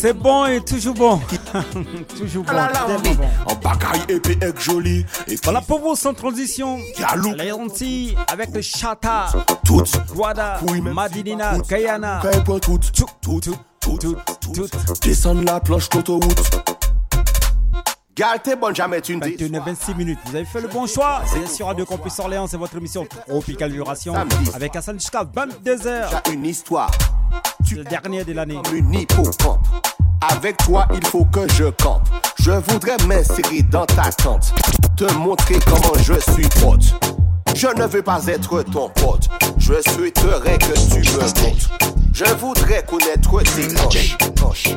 C'est bon et toujours bon. toujours ah bon, En bagaille épée et joli. Et voilà pour vous sans transition. Galou, Les avec le Chata. Toutes. Guada. Madinina. Guyana. Toutes. Toutes. Toutes. Toutes. Descends la planche d'autoroute. Gal, bonne, jamais tu ne dis. 26 minutes, vous avez fait le bon choix. C'est sur Radio Campus Orléans, c'est votre émission Tropical Duration. Avec Hassan Chka, 22h. Une histoire. Tu le dernier de l'année. Comme camper. Avec toi, il faut que je campe. Je voudrais m'insérer dans ta tente. Te montrer comment je suis pote. Je ne veux pas être ton pote. Je souhaiterais que tu me montes. Je voudrais connaître tes hanches.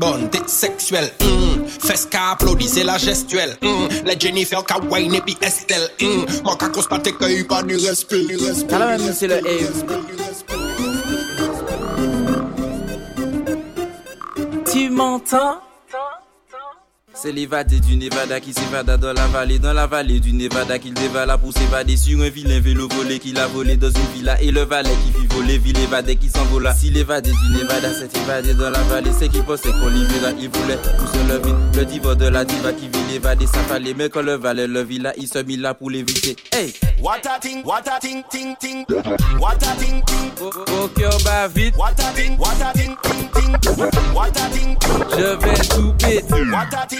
bonne, tête sexuelle. Mm. Hum. applaudissez qu'à la gestuelle. Mm. Les Jennifer Kawain et puis Estelle. Mm. Hum. Moi, qu'à constater qu'il pas du respect. Alors, même c'est le Tu m'entends? C'est l'évadé du Nevada qui s'évada dans la vallée, dans la vallée du Nevada qu'il dévala pour s'évader sur un vilain vélo volé qu'il a volé dans une villa et le valet qui vit voler, ville évadé qui s'envola. Si l'évadé du Nevada s'est évadé dans la vallée, c'est qu'il pensait qu'on l'y il voulait tout le lever. Le diva de la diva qui vit l'évadé sa mais quand le valet le villa il se mit là pour l'éviter. Hey! What a ting, ting, ting, ting. vite. What a ting, what ting, ting, Je vais tout péter. What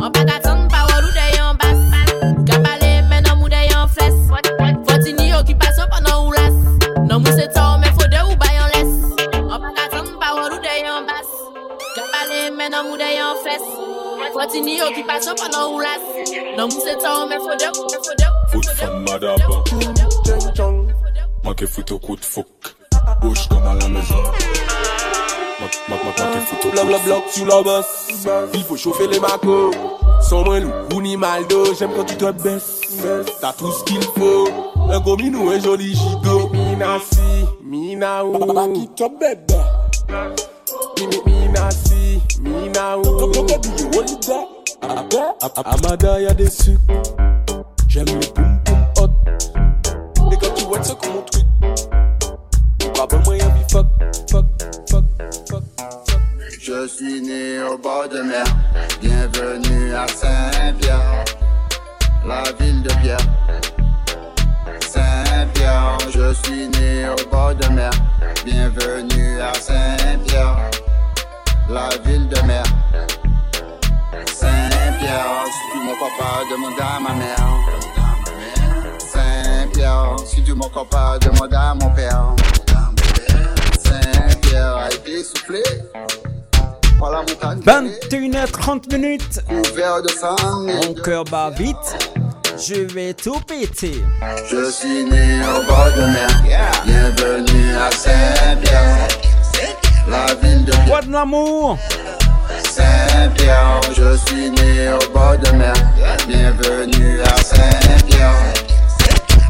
An pa katan pa w an rude yon bas Kap ale men an mudde yon fles Foti ni yo ki paso pa nan ou las Nan mousetan me fode ou bayan les An pa katan pa w an rude yon bas Kap ale men an mudde yon fles Foti ni yo ki paso pa nan ou las Nan mousetan me fode ou bayan les Foti fom bada ba Mak e foti kout fok Boush kama la meja Blablabla bloc sur la Il faut chauffer les macos Sans moins loup ou ni maldo J'aime quand tu te baisses T'as tout ce qu'il faut Un gominou un joli gigot Mina si, mina ou qui te bébé Mina si, Amada y'a des J'aime les poum poum hot quand tu vois comme mon truc moi y'a fuck that. 30 minutes. Mon cœur bat vite. Je vais tout péter. Je suis né au bord de mer. Bienvenue à Saint-Pierre. La ville de. mer. de l'amour? Saint-Pierre, je suis né au bord de mer. Bienvenue à Saint-Pierre,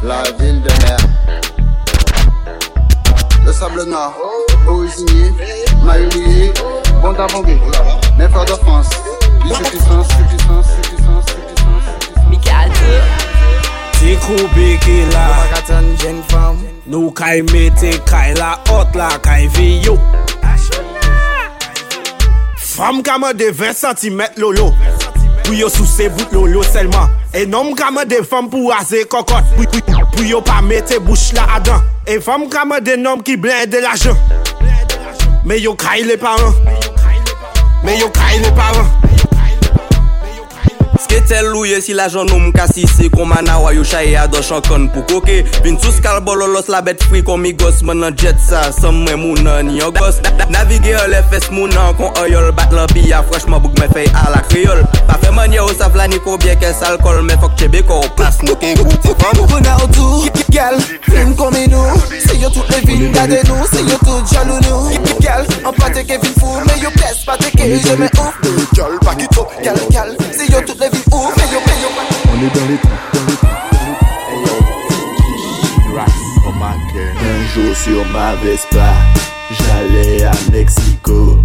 la ville de mer. Le sable noir, ma maillot Bonda vongi, ne fè ou defans Bisefisans, sefisans, sefisans, sefisans Mikal te Tikou beke la Mwakaton jen fam Nou kay mette kay la ot la Kay veyo Fam kama de 20 cm lolo Puyo sou sebut lolo selman E nom kama de fam pou aze kokot Puyo pa mette bouch la adan E fam kama de nom ki blè de la jen Me yo kay le pa an Puyo pa mette bouch la adan Meyo kaile baba Kete louye si la jounoum kasi se Kouman awa yu chaye a do chan kon pou koke Vin tout skal bololos la bet fri Koumi gos manan jet sa Samme mounan yon gos Navige yo le fes mounan kon oyol Bat la piya freshman bouk me fey ala kriol Pa fe moun yo sa vla ni koubyen ke sal kol Me fok chebe kou plas nou ke gout Pouna o tou, gel, vim koumi nou Se yo tout le vin gade nou Se yo tout jalounou Gel, an pate ke vin fou Me yo peste pate ke jeme ou Gel, pakito, gel, gel Se yo tout le vin gade nou On est dans les Un jour sur ma Vespa, j'allais à Mexico.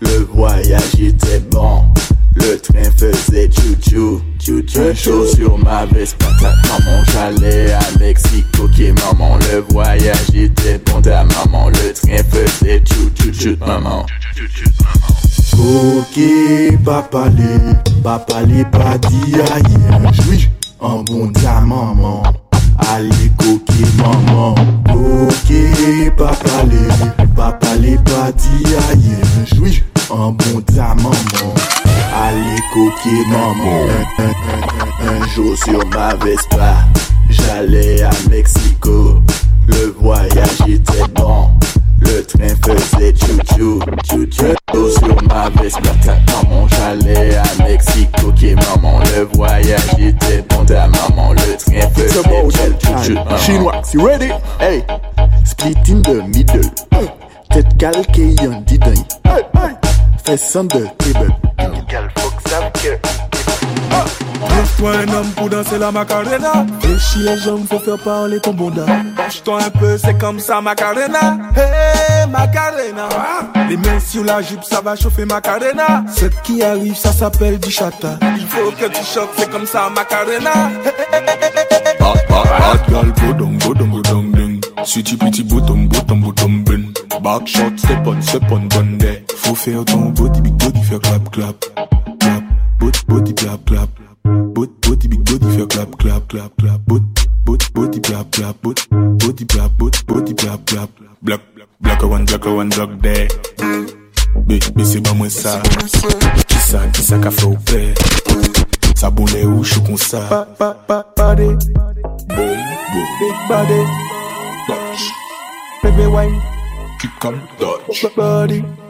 Le voyage était bon. Le train faisait chou-chou, chou-chou. sur ma Vespa, maman, j'allais à Mexico. Qui maman, le voyage était bon. Ta maman, le train faisait chou tchou Chou, chou, chou, maman. Ok, papa les pas les un Jwi, un bon ta maman, allez coquille, maman Ok, papa les pas di un Jwi, un bon ta maman, allez coquille, maman Un jour sur ma Vespa, j'allais à Mexico Le voyage était bon le train faisait chou-chou, chou-chou sur ma veste, mon J'allais à Mexico, qui maman, le voyage était bon ta maman. Le train faisait chou-chou, Chinois, you ready? Hey, split in the middle, hey. tête calquée, y'en dit ding. Hey, hey. Fais de table, que Lève-toi un homme pour danser la Macarena. Fléchis les jambes, faut faire parler ton bonda. Bouge-toi un peu, c'est comme ça, Macarena. Hey, Macarena. Ah. Les mains sur la jupe, ça va chauffer Macarena. Cette qui arrive, ça s'appelle du chata. Il faut que tu chopes, c'est comme ça, Macarena. girl, go down, go down, go Si ding. Sweetie, petit, bottom, bottom, bottom, ben. Back shot, step on, step on, bon Faut faire ton body, big body, faire clap, clap. Bo ti plap plap Bo ti big body fe klap klap Bo ti plap plap Bo ti plap plap Blok a one blok a one blok de Be se ba mwen sa Ki sa ki sa ka flow pre Sa bon le ou chou kon sa Body Body Body Pepe wye Ki kam dodge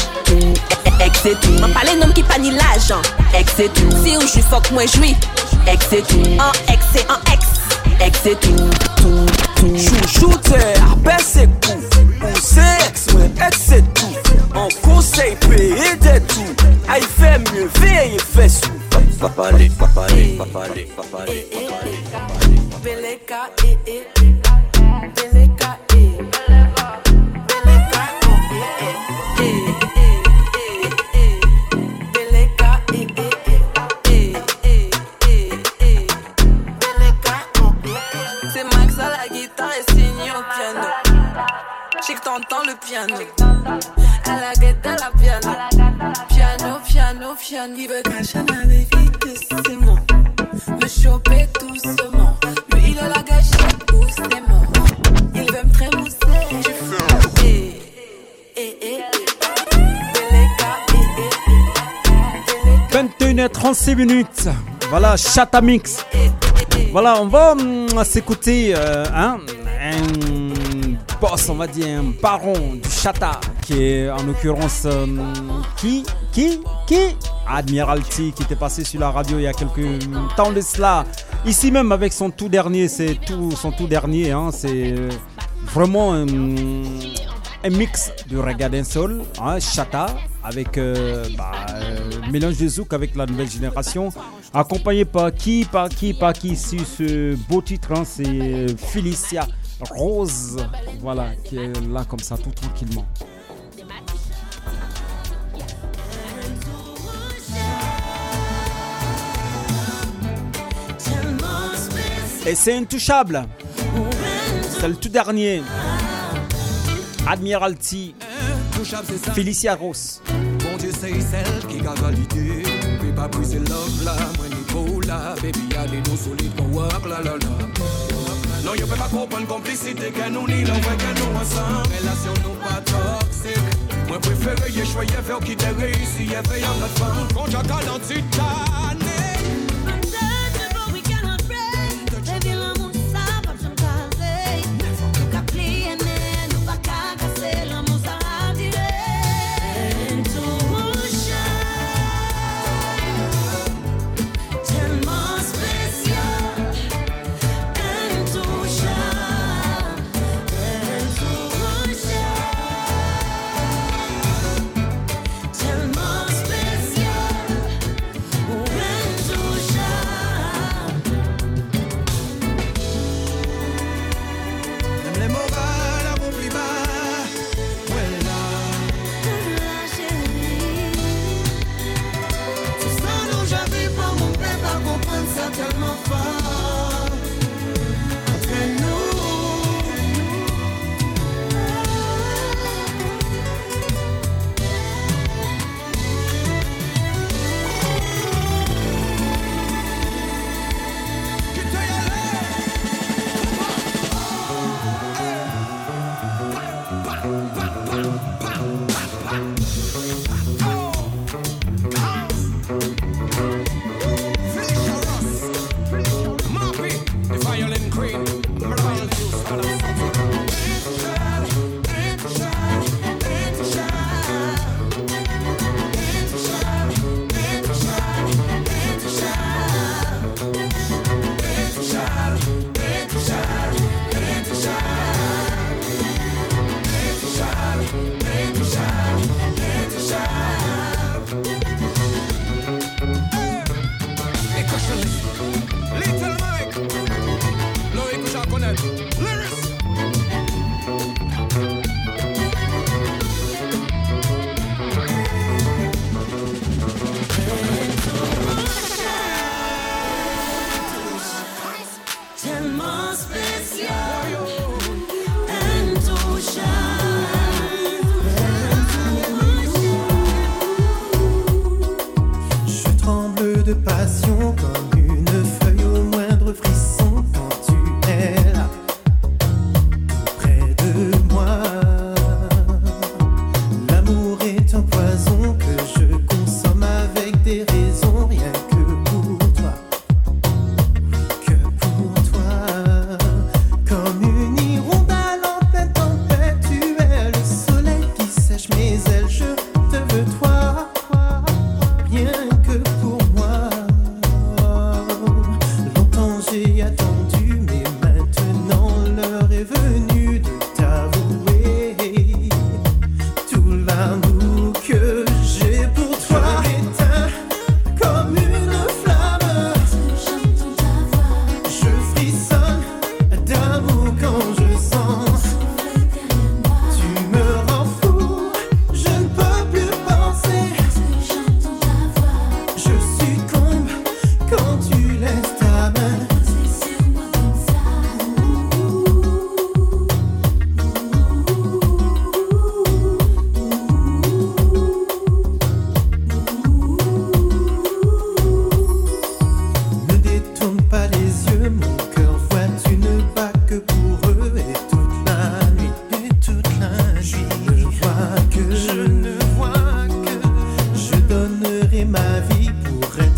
tout, ek se tou Mwen pale nom ki pa ni lajan, ek se tou Si ou jwi fok mwen jwi, ek se tou An ek se an ek, ek se tou, tou, tou Chouchou te apè se kou, ou se ek mwen ek se tout An konsey peye de tout y fè mye fè sou le piano. À la la piano. Piano, piano, piano. choper il a la Il veut me 21h36 eh, eh, eh. minutes. Voilà, Chatamix. Voilà, on va hum, s'écouter euh, hein, un boss, on va dire, un baron du Chata, qui est en l'occurrence euh, qui, qui, qui Admiralty, qui était passé sur la radio il y a quelques temps de cela. Ici même avec son tout dernier, c'est tout son tout dernier, hein, c'est euh, vraiment euh, un, mix de reggae d'un hein, Chata, avec bah, mélange de zouk avec la nouvelle génération, accompagné par qui, par qui, par qui, sur ce beau titre, hein, c'est Felicia rose, voilà, qui est là comme ça, tout tranquillement. Et c'est intouchable. C'est le tout dernier. Admiralty. Felicia Ross. Bon Dieu, c'est celle qui a l'idée. Puis pas briser l'homme là, moi beau là. Baby, y'a des dos solides qu'on walk la la la. Non, yo peux pas comprendre complicité qu'elle nous ni l'on voit qu'un nous ensemble. Relation nous pas toxique. Moi préféré y'a choisi y'a qui t'a réussi y'a fait y'a ma femme. Quand j'attends dans le titre pourrait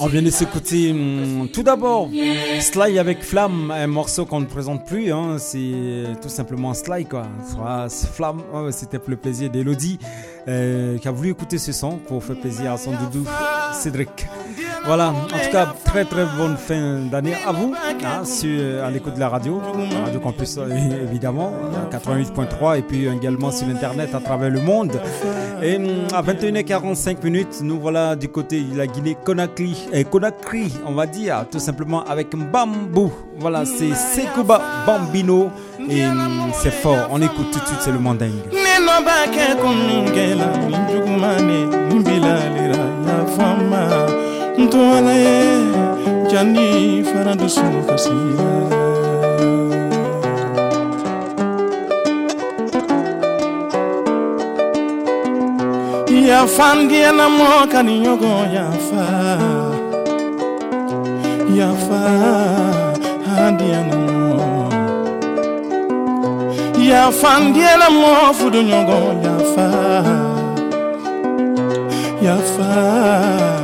On vient de s'écouter hum, tout d'abord Sly avec Flamme, un morceau qu'on ne présente plus, hein, c'est tout simplement Sly quoi. Flamme, oh, c'était pour le plaisir d'Elodie euh, qui a voulu écouter ce son pour faire plaisir à son doudou Cédric. Voilà, en tout cas, très très bonne fin d'année à vous, hein, sur, à l'écoute de la radio, Radio Campus euh, évidemment, 88.3 et puis également sur Internet à travers le monde. Et mm, à 21h45 minutes, nous voilà du côté de la Guinée-Conakry, euh, Conakry, on va dire, tout simplement avec Bambou. Voilà, c'est Sekuba Bambino et mm, c'est fort, on écoute tout de suite, c'est le mandingue. ntoalae jani farandosunkasira yafandiana mokani yogo yafa yafa handiana mo yafandiana mo fudu yogo yafa yafa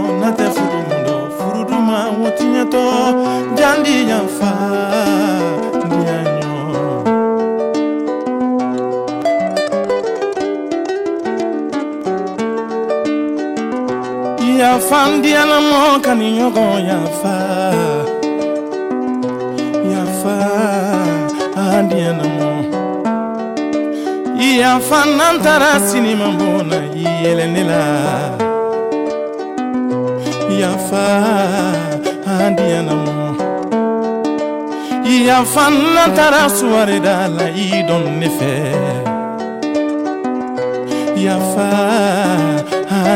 tinha to jandi yanfa dianyo yanfa diana mo kaninyo go yanfa yanfa ah, diana mo yanfa nantara sinima bona yelenela yanfa diyanamo yafan na taara suwareda la i dɔn ne fɛ yafa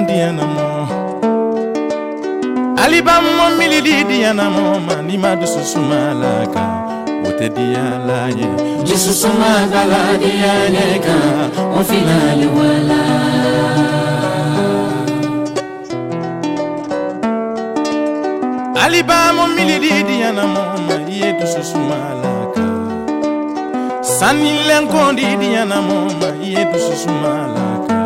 diyanamo alibamɔ milili diyanamo ma ni ma dusu suma la kan o tɛ diya ye dusu suma ka la o wala. alibamo milididiana moma ye dususu malaka sanilenkondidiana moma ye dususu malaka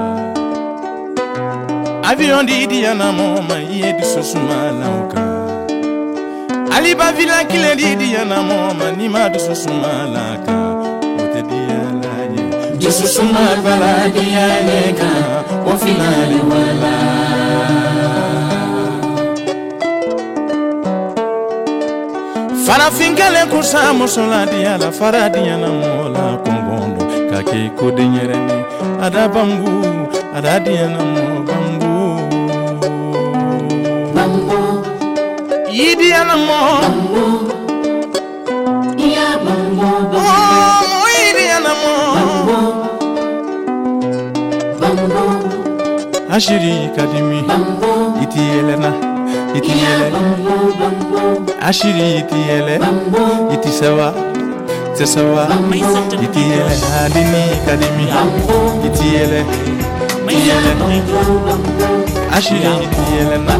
aviondidiyana moma ye dususu malaka aliba vilankilendidiyana moma nima dususu malaka otediyalaye dususu magbala diyaleka ofilali wala farafin kɛlen kusa musola diyala fara diyana mɔgɔ la kɔngɔn don ka kɛ ko den ni ada bangu ada diyana mɔgɔ bangu bangu yi diyana mɔgɔ bangu iya bangu bangu oh yi diyana mɔgɔ bangu bangu ashiri kadimi bangu iti yɛlɛna. iti yɛlɛ ashiri iti yɛlɛ iti sawa tɛ sawa iti yɛlɛ adimi kadimi iti yɛlɛ iti yɛlɛ ashiri iti yɛlɛ na.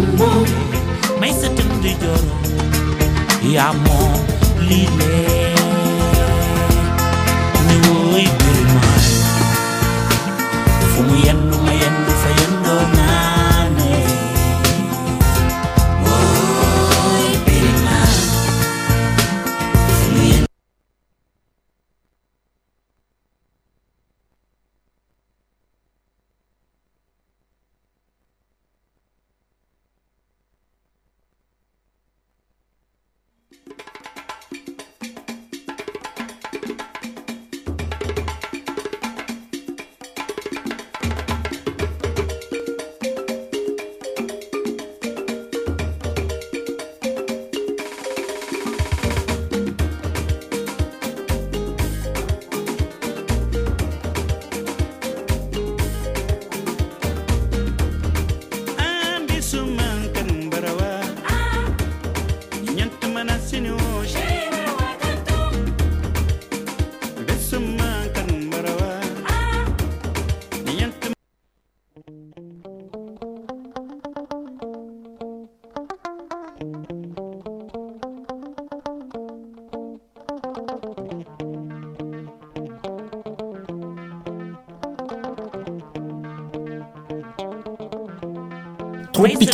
Mai sɛtɛn de ya yamɔ lile.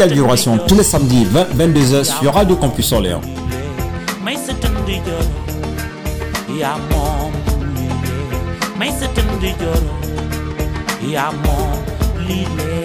musicale tous les samedis 22h sur Radio Campus Orléans. Mais c'est un dégueulasse, il y a mon lilé. Mais c'est un dégueulasse, il y a mon lilé.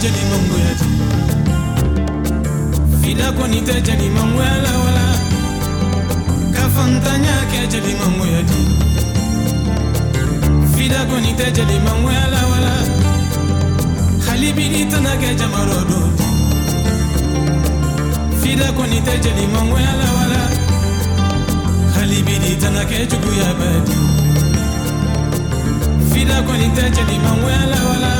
tejeli mangu ya ti fidakoni tejeli mangu ya lawala kafantanya kejeli mangu ya ti fidakoni tejeli mango ya lawala halibigitana kejamarodo fidakoni tejeli mangu ya la lawala halibigitana kejugu ya badi Fida fidakoni tejeli mangu ya la lawala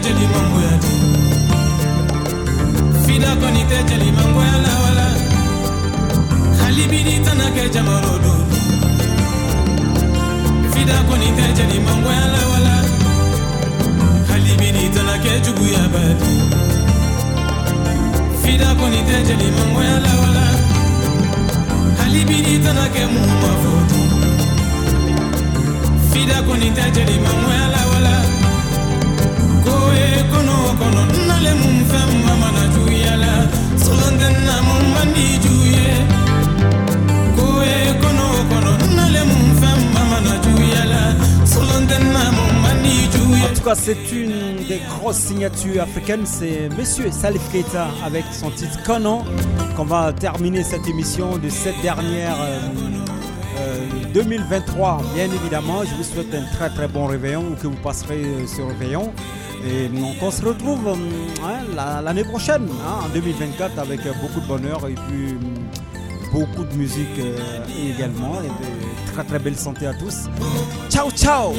niteje mangu ya te fidako niteje limango ya lawala halibinitanake jamarodo fidako niteje mangu ya la wala, tana ke jugu ya badi Fida fidako niteje mangu ya la wala, tana ke lawala halibinitanake mumafo fidako niteje mangu ya la lawala En tout cas, c'est une des grosses signatures africaines, c'est Monsieur Salif Keita avec son titre Conan, qu'on va terminer cette émission de cette dernière. 2023, euh, euh, bien évidemment. Je vous souhaite un très très bon réveillon ou que vous passerez euh, ce réveillon. Et donc on se retrouve euh, hein, l'année prochaine, hein, en 2024, avec euh, beaucoup de bonheur et puis mm, beaucoup de musique euh, également. Et de très très belle santé à tous. Ciao ciao